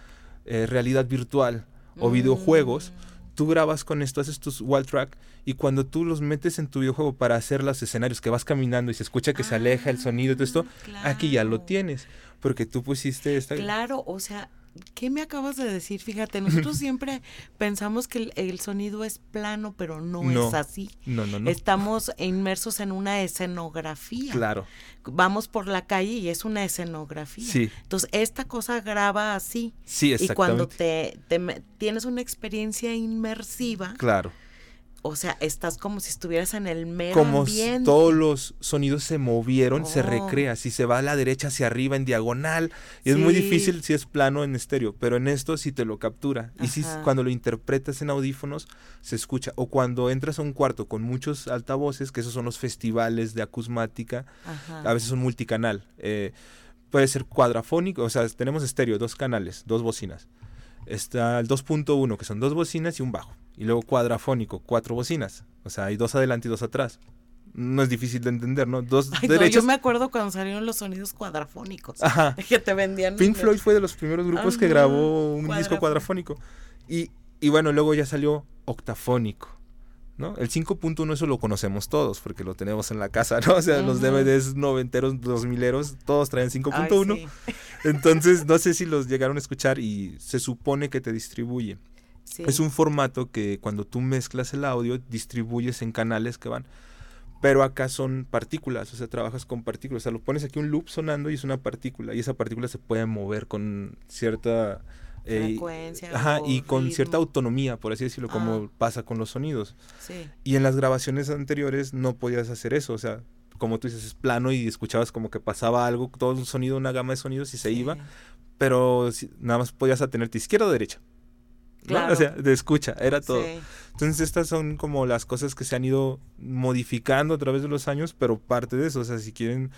Speaker 2: eh, realidad virtual o mm. videojuegos, tú grabas con esto, haces tus wall track y cuando tú los metes en tu videojuego para hacer los escenarios que vas caminando y se escucha que se aleja el sonido y todo esto, aquí ya lo tienes, porque tú pusiste esta...
Speaker 1: Claro, o sea, ¿qué me acabas de decir? Fíjate, nosotros siempre pensamos que el, sonido es plano, pero no, es así.
Speaker 2: No, no, no.
Speaker 1: Estamos inmersos en una escenografía.
Speaker 2: Claro.
Speaker 1: Vamos por la calle y es una escenografía.
Speaker 2: Sí.
Speaker 1: Entonces, esta cosa graba así.
Speaker 2: Sí, exactamente.
Speaker 1: Y cuando te, te tienes una experiencia inmersiva.
Speaker 2: Claro
Speaker 1: o sea, estás como si estuvieras en el mero
Speaker 2: como
Speaker 1: ambiente.
Speaker 2: todos los sonidos se movieron, se
Speaker 1: Oh.
Speaker 2: recrea. Si se va a la derecha hacia arriba en diagonal, y es muy difícil si es plano en estéreo, pero en esto sí te lo captura. Y si cuando lo interpretas en audífonos se escucha. O cuando entras a un cuarto con muchos altavoces, que esos son los festivales de acusmática,
Speaker 1: Ajá.
Speaker 2: a veces son multicanal. eh, puede ser cuadrafónico, o sea, tenemos estéreo, dos canales, dos bocinas. Está el 2.1, que son dos bocinas y un bajo. Y luego cuadrafónico, cuatro bocinas. O sea, hay dos adelante y dos atrás. No es difícil de entender, ¿no? Dos
Speaker 1: Ay, no,
Speaker 2: derechos.
Speaker 1: yo me acuerdo cuando salieron los sonidos cuadrafónicos.
Speaker 2: Ajá.
Speaker 1: Que te vendían.
Speaker 2: Pink Floyd fue de los primeros grupos que grabó un disco
Speaker 1: cuadrafónico.
Speaker 2: Y, y bueno, luego ya salió octafónico. ¿no? El 5.1 eso lo conocemos todos porque lo tenemos en la casa, ¿no? O sea, los. DVDs noventeros, dos mileros, todos traen 5.1.
Speaker 1: Ay, sí.
Speaker 2: Entonces, no sé si los llegaron a escuchar y se supone que te distribuye.
Speaker 1: Sí.
Speaker 2: Es un formato que cuando tú mezclas el audio, distribuyes en canales que van. Pero acá son partículas, o sea, trabajas con partículas. O sea, lo pones aquí un loop sonando y es una partícula. Y esa partícula se puede mover con cierta... eh,
Speaker 1: Frecuencia
Speaker 2: Ajá,
Speaker 1: o
Speaker 2: y con
Speaker 1: ritmo.
Speaker 2: cierta autonomía, por así decirlo, como
Speaker 1: Ah.
Speaker 2: pasa con los sonidos.
Speaker 1: Sí.
Speaker 2: Y en las grabaciones anteriores no podías hacer eso, o sea, como tú dices, es plano y escuchabas como que pasaba algo, todo un sonido, una gama de sonidos y se iba,
Speaker 1: Sí.
Speaker 2: pero si- nada más podías atenerte izquierda o derecha. ¿No?
Speaker 1: Claro.
Speaker 2: O sea, de escucha, era todo.
Speaker 1: Sí.
Speaker 2: Entonces estas son como las cosas que se han ido modificando a través de los años, pero parte de eso, o sea, si quieren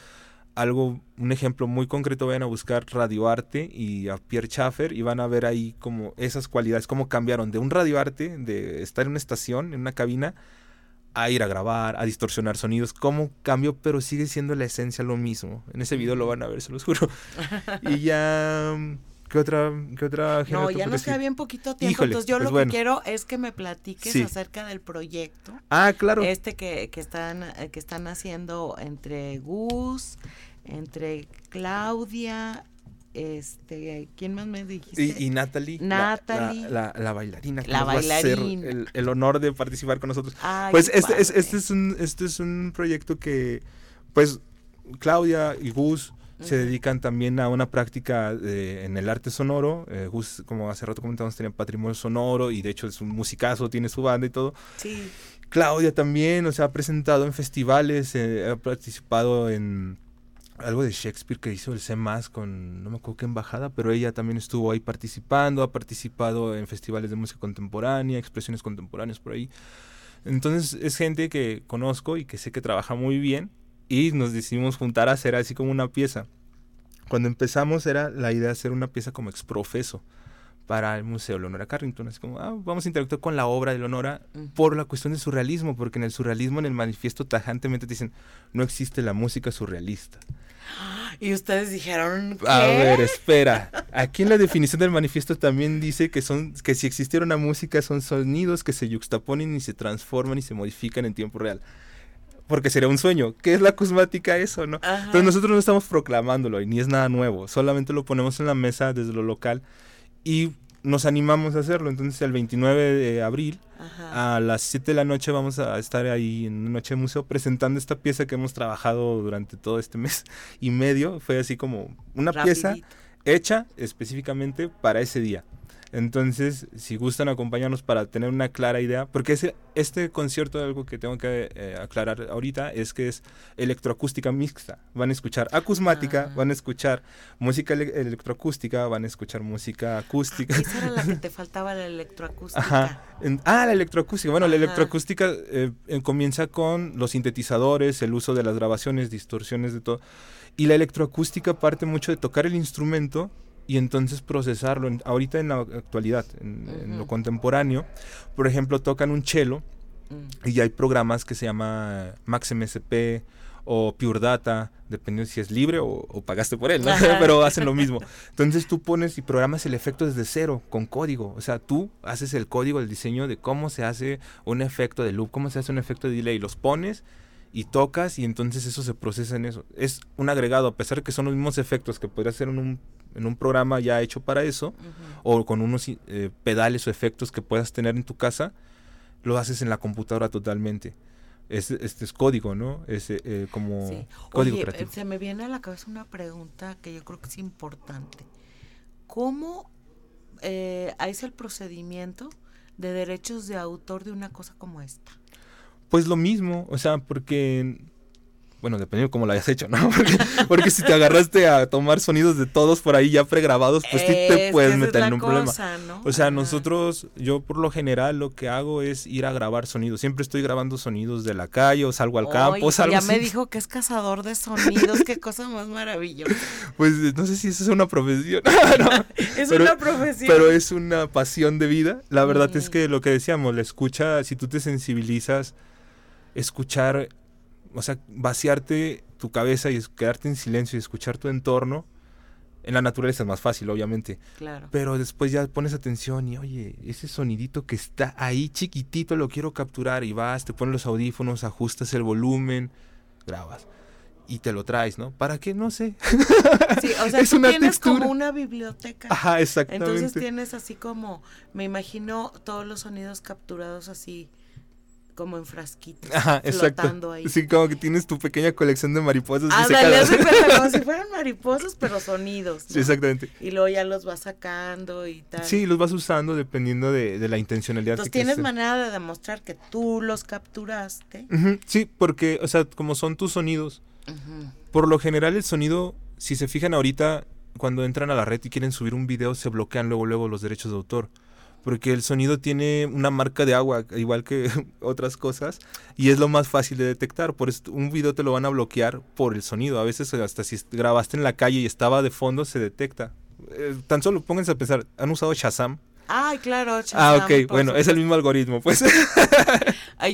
Speaker 2: algo, un ejemplo muy concreto, vayan a buscar radioarte y a Pierre Schaffer y van a ver ahí como esas cualidades, cómo cambiaron de un radioarte, de estar en una estación, en una cabina, a ir a grabar, a distorsionar sonidos, cómo cambió, pero sigue siendo la esencia lo mismo. En ese video lo van a ver, se los juro. y ya, ¿qué otra, qué otra
Speaker 1: No, ya nos queda bien poquito tiempo,
Speaker 2: Híjole,
Speaker 1: entonces yo
Speaker 2: pues
Speaker 1: lo
Speaker 2: bueno.
Speaker 1: que quiero es que me platiques
Speaker 2: Sí.
Speaker 1: acerca del proyecto.
Speaker 2: Ah, claro.
Speaker 1: Este que, que están eh, que están haciendo entre Gus, entre Claudia, este, ¿quién más me dijiste?
Speaker 2: Y, y Natalie,
Speaker 1: Natalie.
Speaker 2: La, la- la bailarina, que
Speaker 1: La
Speaker 2: nos va a hacer
Speaker 1: bailarina.
Speaker 2: el, el honor de participar con nosotros.
Speaker 1: Ay,
Speaker 2: pues este es, este, es un, este es un proyecto que, pues, Claudia y Gus se dedican también a una práctica de- en el arte sonoro. Eh, Gus, como hace rato comentamos, tiene patrimonio sonoro y de hecho es un musicazo, tiene su banda y todo.
Speaker 1: Sí,
Speaker 2: Claudia también, o sea, ha presentado en festivales, eh, ha participado en algo de Shakespeare que hizo el C con, no me acuerdo qué embajada, pero ella también estuvo ahí participando, ha participado en festivales de música contemporánea, expresiones contemporáneas por ahí. Entonces es gente que conozco y que sé que trabaja muy bien y nos decidimos juntar a hacer así como una pieza. Cuando empezamos era la idea de hacer una pieza como exprofeso para el Museo Leonora Carrington. Así como, ah, vamos a interactuar con la obra de Leonora por la cuestión del surrealismo, porque en el surrealismo, en el manifiesto, tajantemente te dicen, no existe la música surrealista.
Speaker 1: y ustedes dijeron ¿qué?
Speaker 2: A ver, espera. Aquí en la definición del manifiesto también dice que son que si existiera una música son sonidos que se yuxtaponen y se transforman y se modifican en tiempo real. Porque sería un sueño. ¿Qué es la acusmática eso, no?
Speaker 1: Ajá.
Speaker 2: Entonces nosotros no estamos proclamándolo y ni es nada nuevo, solamente lo ponemos en la mesa desde lo local y nos animamos a hacerlo. Entonces el 29 de abril
Speaker 1: Ajá.
Speaker 2: a las 7 de la noche vamos a estar ahí en una noche de museo presentando esta pieza que hemos trabajado durante todo este mes y medio. Fue así como una pieza hecha específicamente para ese día. Entonces, si gustan acompañarnos para tener una clara idea, porque ese, este concierto, algo que tengo que eh, aclarar ahorita, es que es electroacústica mixta. Van a escuchar acusmática,
Speaker 1: Ah.
Speaker 2: van a escuchar música ele- electroacústica, van a escuchar música acústica.
Speaker 1: Esa era la que te faltaba, la electroacústica.
Speaker 2: Ajá. En- ah, la electroacústica. Bueno, la
Speaker 1: Ajá.
Speaker 2: electroacústica eh, eh, comienza con los sintetizadores, el uso de las grabaciones, distorsiones de todo. Y la electroacústica parte mucho de tocar el instrumento y entonces procesarlo. En- ahorita en la actualidad, en, en lo contemporáneo, por ejemplo, tocan un cello
Speaker 1: Mm.
Speaker 2: y ya hay programas que se llama Max MSP o Pure Data, dependiendo si es libre o, o pagaste por él, ¿no? Pero hacen lo mismo. Entonces tú pones y programas el efecto desde cero, con código. O sea, tú haces el código, el diseño de cómo se hace un efecto de loop, cómo se hace un efecto de delay. Los pones y tocas y entonces eso se procesa en eso. Es un agregado, a pesar de que son los mismos efectos que podría ser en un en un programa ya hecho para eso, o con unos eh, pedales o efectos que puedas tener en tu casa, lo haces en la computadora totalmente. Este es código, ¿no? Es eh, como código
Speaker 1: Oye, Se me viene a la cabeza una pregunta que yo creo que es importante. ¿Cómo eh, es el procedimiento de derechos de autor de una cosa como esta?
Speaker 2: Pues lo mismo, o sea, porque bueno, dependiendo de cómo lo hayas hecho, ¿no? Porque, si te agarraste a tomar sonidos de todos por ahí ya pregrabados, pues sí te puedes meter en un problema. O sea, nosotros, yo por lo general lo que hago es ir a grabar sonidos. Siempre estoy grabando sonidos de la calle o salgo al campo. Salgo
Speaker 1: ya me dijo que es cazador de sonidos, qué cosa más maravillosa.
Speaker 2: Pues no sé si eso es una profesión.
Speaker 1: es una profesión.
Speaker 2: Pero es una pasión de vida. La verdad es que lo que decíamos, la escucha, si tú te sensibilizas, escuchar o sea, vaciarte tu cabeza y quedarte en silencio y escuchar tu entorno, en la naturaleza es más fácil, obviamente.
Speaker 1: Claro.
Speaker 2: Pero después ya pones atención y, oye, ese sonidito que está ahí chiquitito lo quiero capturar y vas, te pones los audífonos, ajustas el volumen, grabas y te lo traes, ¿no? ¿Para qué? No sé.
Speaker 1: Sí, o sea, tú tienes como una biblioteca.
Speaker 2: Ajá, exactamente.
Speaker 1: Entonces tienes así como, me imagino todos los sonidos capturados así como en frasquitos. Ajá, exacto. Ahí.
Speaker 2: Sí, como que tienes tu pequeña colección de mariposas.
Speaker 1: Ah, dale, como si fueran mariposas, pero sonidos.
Speaker 2: Sí, exactamente.
Speaker 1: Y luego ya los vas sacando y tal.
Speaker 2: Sí, los vas usando dependiendo de, de la intencionalidad.
Speaker 1: Entonces tienes manera de demostrar que tú los capturaste.
Speaker 2: Sí, porque, o sea, como son tus sonidos, por lo general el sonido, si se fijan ahorita, cuando entran a la red y quieren subir un video, se bloquean luego, luego los derechos de autor porque el sonido tiene una marca de agua, igual que otras cosas, y es lo más fácil de detectar. Por eso un video te lo van a bloquear por el sonido. A veces hasta si grabaste en la calle y estaba de fondo, se detecta. Eh, tan solo pónganse a pensar, ¿han usado Shazam?
Speaker 1: Ay, claro,
Speaker 2: Shazam. Ah, ok, bueno, es el mismo algoritmo, pues.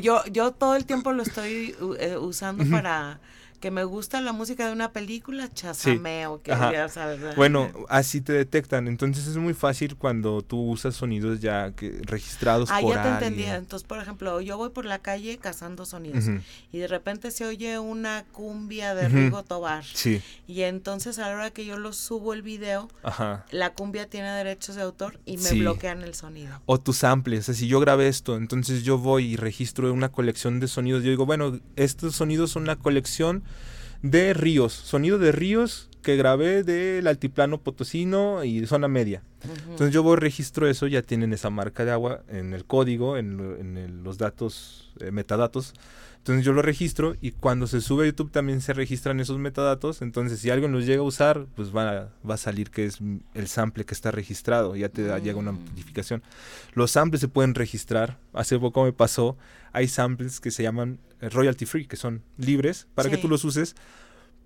Speaker 1: yo, yo todo el tiempo lo estoy eh, usando para que me gusta la música de una película, chasameo, que ya sabes.
Speaker 2: Bueno, así te detectan. Entonces es muy fácil cuando tú usas sonidos ya que registrados
Speaker 1: ah, ya te entendía. Entonces, por ejemplo, yo voy por la calle cazando sonidos y de repente se oye una cumbia de Rigo Tobar.
Speaker 2: Sí.
Speaker 1: Y entonces a la hora que yo lo subo el video, la cumbia tiene derechos de autor y me bloquean el sonido.
Speaker 2: O tus samples. O sea, si yo grabé esto, entonces yo voy y registro una colección de sonidos. Yo digo, bueno, estos sonidos son una colección de ríos, sonido de ríos que grabé del altiplano potosino y zona media. Entonces yo voy registro eso, ya tienen esa marca de agua en el código, en, los datos, eh, metadatos. Entonces yo lo registro y cuando se sube a YouTube también se registran esos metadatos. Entonces si alguien los llega a usar, pues va, va a salir que es el sample que está registrado. Ya te llega una mm. notificación. Los samples se pueden registrar. Hace poco me pasó, hay samples que se llaman eh, royalty free, que son libres para que tú los uses.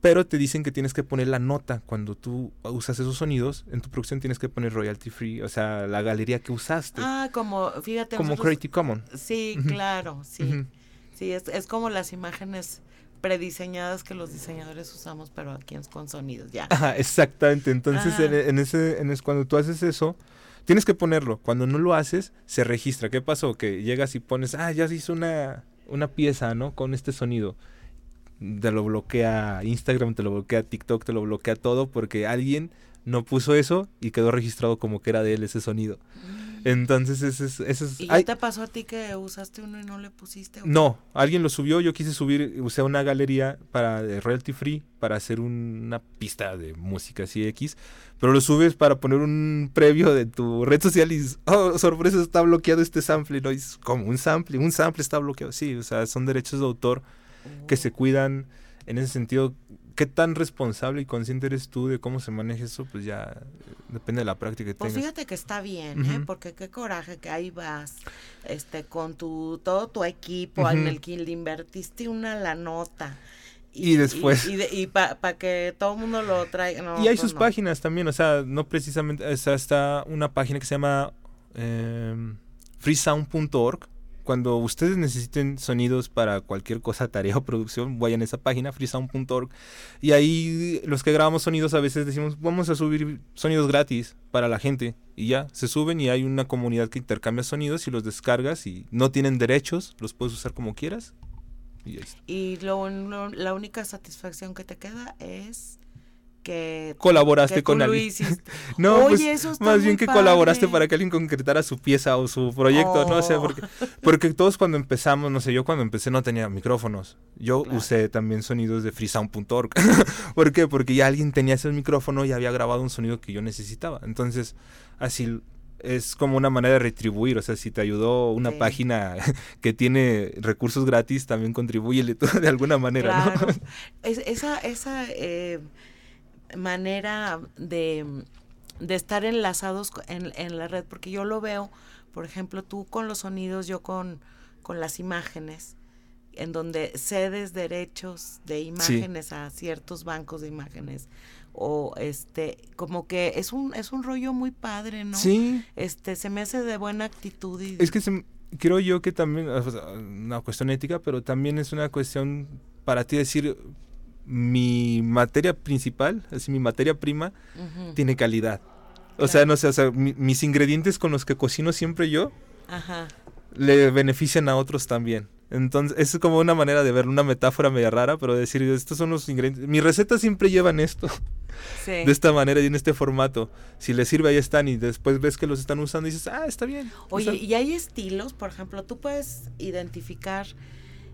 Speaker 2: Pero te dicen que tienes que poner la nota cuando tú usas esos sonidos. En tu producción tienes que poner royalty free, o sea, la galería que usaste.
Speaker 1: Ah, como, fíjate.
Speaker 2: Como Creative Commons.
Speaker 1: Sí, claro, sí. Sí, es, es como las imágenes prediseñadas que los diseñadores usamos, pero aquí es con sonidos, ya.
Speaker 2: exactamente. Entonces, en, ese, en ese, cuando tú haces eso, tienes que ponerlo. Cuando no lo haces, se registra. ¿Qué pasó? Que llegas y pones, ah, ya se hizo una, una pieza, ¿no? Con este sonido. Te lo bloquea Instagram, te lo bloquea TikTok, te lo bloquea todo porque alguien no puso eso y quedó registrado como que era de él ese sonido. Mm. Entonces, ese es... Ese es
Speaker 1: ¿Y ya te pasó a ti que usaste uno y no le pusiste?
Speaker 2: No, alguien lo subió, yo quise subir, usé una galería para de royalty free para hacer una pista de música así X, pero lo subes para poner un previo de tu red social y oh, sorpresa, está bloqueado este sample, ¿no? es como un sample, un sample está bloqueado, sí, o sea, son derechos de autor que se cuidan en ese sentido qué tan responsable y consciente eres tú de cómo se maneja eso, pues ya eh, depende de la práctica que
Speaker 1: pues fíjate que está bien, ¿eh? Porque qué coraje que ahí vas, este, con tu, todo tu equipo en el que le invertiste una la nota.
Speaker 2: Y, después.
Speaker 1: Y, para que todo el mundo lo traiga.
Speaker 2: y hay pues sus páginas también, o sea, no precisamente. O sea, está una página que se llama eh, freesound.org cuando ustedes necesiten sonidos para cualquier cosa, tarea o producción, vayan a esa página, freesound.org. Y ahí los que grabamos sonidos a veces decimos, vamos a subir sonidos gratis para la gente. Y ya, se suben y hay una comunidad que intercambia sonidos y los descargas y no tienen derechos, los puedes usar como quieras.
Speaker 1: Y, y lo, la única satisfacción que te queda es que
Speaker 2: colaboraste
Speaker 1: que tú
Speaker 2: con
Speaker 1: lo
Speaker 2: alguien.
Speaker 1: hiciste.
Speaker 2: No,
Speaker 1: Oye,
Speaker 2: pues
Speaker 1: eso está
Speaker 2: más
Speaker 1: muy
Speaker 2: bien que colaboraste para que alguien concretara su pieza o su proyecto, no sé,
Speaker 1: Oh.
Speaker 2: porque, porque todos cuando empezamos, no sé, yo cuando empecé no tenía micrófonos. Yo
Speaker 1: Claro.
Speaker 2: usé también sonidos de freesound.org. ¿Por qué? Porque ya alguien tenía ese micrófono y había grabado un sonido que yo necesitaba. Entonces, así es como una manera de retribuir, o sea, si te ayudó una
Speaker 1: Sí.
Speaker 2: página que tiene recursos gratis, también contribúyele tú de alguna manera,
Speaker 1: Claro.
Speaker 2: ¿no?
Speaker 1: Es- esa esa eh, manera de, de estar enlazados en, en la red, porque yo lo veo, por ejemplo, tú con los sonidos, yo con, con las imágenes, en donde cedes derechos de imágenes a ciertos bancos de imágenes o este como que es un es un rollo muy padre no
Speaker 2: Sí,
Speaker 1: este se me hace de buena actitud y
Speaker 2: Es que se creo yo que también, una cuestión ética, pero también es una cuestión para ti decir, mi materia principal, así mi materia prima, tiene calidad. O sea, no sé, o sea, mi- mis ingredientes con los que cocino siempre yo,
Speaker 1: ajá
Speaker 2: le benefician a otros también. Entonces, es como una manera de ver, una metáfora media rara, pero decir, estos son los ingredientes. Mis recetas siempre llevan esto,
Speaker 1: sí
Speaker 2: de esta manera y en este formato. Si les sirve, ahí están, y después ves que los están usando y dices, ah, está bien. O
Speaker 1: Oye,
Speaker 2: sea,
Speaker 1: y hay estilos, por ejemplo, tú puedes identificar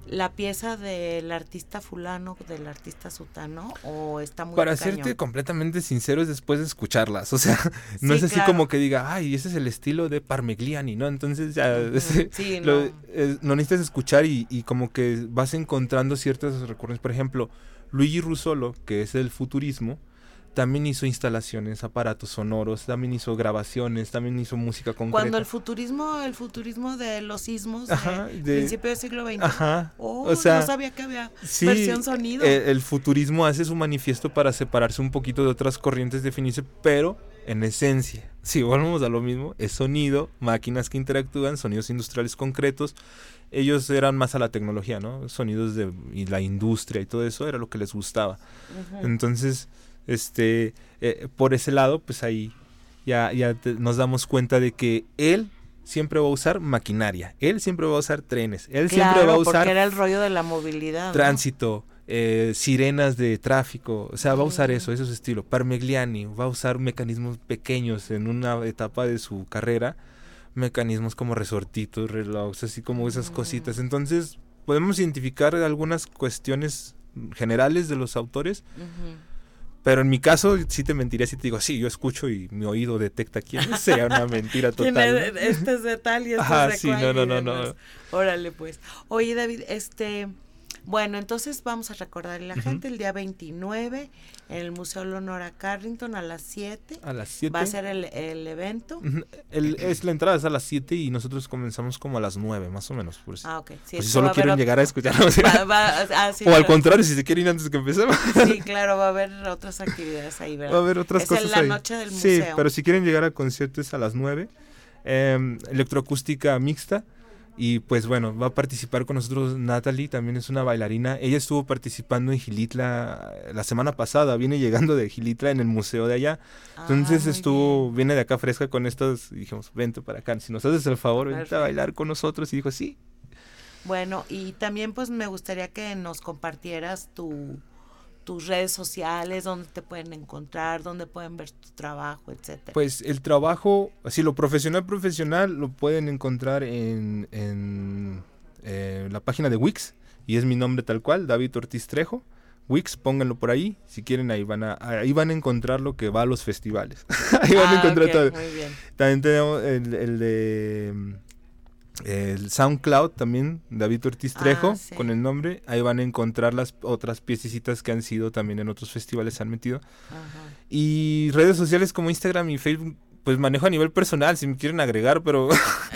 Speaker 1: la pieza del artista fulano, del artista sutano, o está muy
Speaker 2: Para
Speaker 1: cañón?
Speaker 2: serte completamente sincero es después de escucharlas, o sea, no
Speaker 1: Sí,
Speaker 2: es así
Speaker 1: claro.
Speaker 2: como que diga, ay, ese es el estilo de Parmigliani, ¿no? Entonces ya ese-
Speaker 1: sí,
Speaker 2: lo,
Speaker 1: no.
Speaker 2: eh, lo necesitas escuchar y, y como que vas encontrando ciertas recurrencias. Por ejemplo, Luigi Russolo, que es el futurismo, también hizo instalaciones, aparatos sonoros, también hizo grabaciones, también hizo música concreta.
Speaker 1: Cuando el futurismo, el futurismo de los sismos
Speaker 2: Ajá,
Speaker 1: de,
Speaker 2: de-
Speaker 1: principio del siglo XX.
Speaker 2: Ajá.
Speaker 1: Oh,
Speaker 2: o sea,
Speaker 1: no sabía que había
Speaker 2: Sí,
Speaker 1: versión sonido.
Speaker 2: eh, el futurismo hace su manifiesto para separarse un poquito de otras corrientes de definirse, pero en esencia, si volvemos a lo mismo, es sonido, máquinas que interactúan, sonidos industriales concretos. Ellos eran más a la tecnología, ¿no? Sonidos de y la industria y todo eso era lo que les gustaba. Entonces, este, eh, por ese lado, pues ahí ya, ya te- nos damos cuenta de que él siempre va a usar maquinaria, él siempre va a usar trenes, él siempre va a
Speaker 1: porque
Speaker 2: usar
Speaker 1: era el rollo de la movilidad. ¿no?
Speaker 2: tránsito, eh, sirenas de tráfico, o sea, va a usar eso, eso es estilo. Parmigliani va a usar mecanismos pequeños en una etapa de su carrera, mecanismos como resortitos, relojes, así como esas
Speaker 1: Mm.
Speaker 2: cositas. Entonces, podemos identificar algunas cuestiones generales de los autores. Pero en mi caso sí te mentiría si te digo, sí, yo escucho y mi oído detecta quién es, sería una mentira
Speaker 1: ¿Quién
Speaker 2: total.
Speaker 1: Este es de tal y este
Speaker 2: Ajá,
Speaker 1: es de
Speaker 2: sí,
Speaker 1: cual
Speaker 2: no, no, no, no.
Speaker 1: Órale, pues. Oye, David, este... Bueno, entonces vamos a recordar a la gente el día 29 en el Museo Leonora Carrington a las 7.
Speaker 2: A las 7.
Speaker 1: Va a ser el, el evento.
Speaker 2: El- es la entrada es a las 7 y nosotros comenzamos como a las 9 más o menos. Por si,
Speaker 1: Ah, ok. Sí,
Speaker 2: si solo
Speaker 1: a
Speaker 2: quieren llegar a escucharnos.
Speaker 1: va- va- ah, sí,
Speaker 2: o al contrario, si se quieren ir antes que empecemos.
Speaker 1: Sí, claro, va a haber otras actividades ahí, ¿verdad?
Speaker 2: Va a haber otras
Speaker 1: Es
Speaker 2: cosas
Speaker 1: la
Speaker 2: ahí.
Speaker 1: noche del
Speaker 2: Sí,
Speaker 1: museo.
Speaker 2: pero si quieren llegar al concierto es a las 9. Em, electroacústica mixta. Y pues bueno, va a participar con nosotros Natalie, también es una bailarina. Ella estuvo participando en Gilitla eh, la semana pasada, viene llegando de Gilitla en el museo de allá.
Speaker 1: Ah,
Speaker 2: Entonces estuvo,
Speaker 1: bien.
Speaker 2: viene de acá fresca con estas, y dijimos, vente para acá, si nos haces el favor, vente a bailar con nosotros. Y dijo, sí.
Speaker 1: Bueno, y también pues me gustaría que nos compartieras tu, tus redes sociales, dónde te pueden encontrar, dónde pueden ver tu trabajo, etcétera.
Speaker 2: Pues el trabajo, así lo profesional, profesional, lo pueden encontrar en, en eh, la página de Wix, y es mi nombre tal cual, David Ortiz Trejo. Wix, pónganlo por ahí, si quieren ahí van a, ahí van a encontrar lo que va a los festivales. ahí van a
Speaker 1: Ah,
Speaker 2: encontrar todo.
Speaker 1: Muy bien.
Speaker 2: También tenemos el, el de el SoundCloud también, David Ortiz
Speaker 1: Ah,
Speaker 2: Trejo,
Speaker 1: sí.
Speaker 2: con el nombre. Ahí van a encontrar las otras piececitas que han sido también en otros festivales se han metido.
Speaker 1: Ajá.
Speaker 2: Y redes sociales como Instagram y Facebook, pues manejo a nivel personal, si me quieren agregar, pero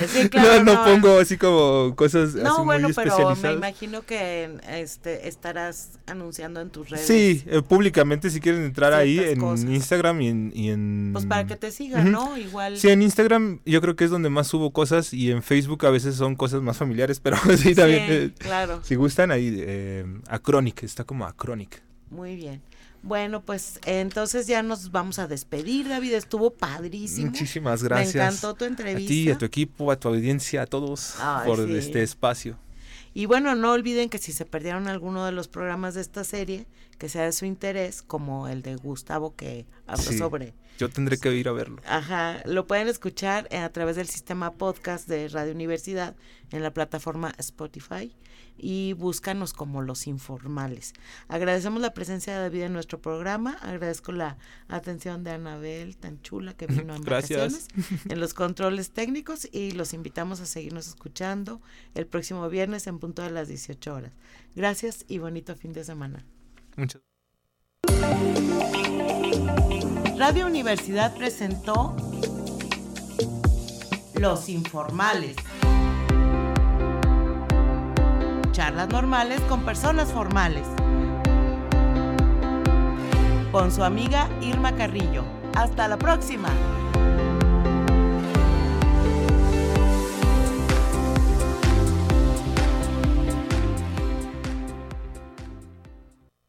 Speaker 1: Sí, claro,
Speaker 2: no, no pongo así como cosas así
Speaker 1: No, bueno,
Speaker 2: muy
Speaker 1: pero me imagino que este estarás anunciando en tus redes.
Speaker 2: Sí, eh, públicamente si quieren entrar ahí en
Speaker 1: cosas.
Speaker 2: Instagram y en, y en...
Speaker 1: Pues para que te sigan. ¿no? Igual.
Speaker 2: Sí, en Instagram yo creo que es donde más subo cosas y en Facebook a veces son cosas más familiares, pero sí también...
Speaker 1: Sí,
Speaker 2: eh,
Speaker 1: claro.
Speaker 2: si gustan ahí, eh, Acronic, está como Acronic.
Speaker 1: Muy bien. Bueno, pues entonces ya nos vamos a despedir, David. Estuvo padrísimo.
Speaker 2: Muchísimas gracias.
Speaker 1: Me encantó tu
Speaker 2: A
Speaker 1: entrevista.
Speaker 2: ti, a tu equipo, a tu audiencia, a todos
Speaker 1: Ay,
Speaker 2: por
Speaker 1: sí.
Speaker 2: este espacio.
Speaker 1: Y bueno, no olviden que si se perdieron alguno de los programas de esta serie, que sea de su interés, como el de Gustavo que habló
Speaker 2: Sí.
Speaker 1: sobre
Speaker 2: Yo tendré que ir a verlo.
Speaker 1: Ajá, lo pueden escuchar a través del sistema podcast de Radio Universidad en la plataforma Spotify y búscanos como los informales. Agradecemos la presencia de David en nuestro programa, agradezco la atención de Anabel tan chula que vino en
Speaker 2: Gracias.
Speaker 1: vacaciones en los controles técnicos y los invitamos a seguirnos escuchando el próximo viernes en punto de las 18 horas. Gracias y bonito fin de semana.
Speaker 2: Muchas
Speaker 1: Radio Universidad presentó Los Informales. Charlas normales con personas formales. Con su amiga Irma Carrillo. Hasta la próxima.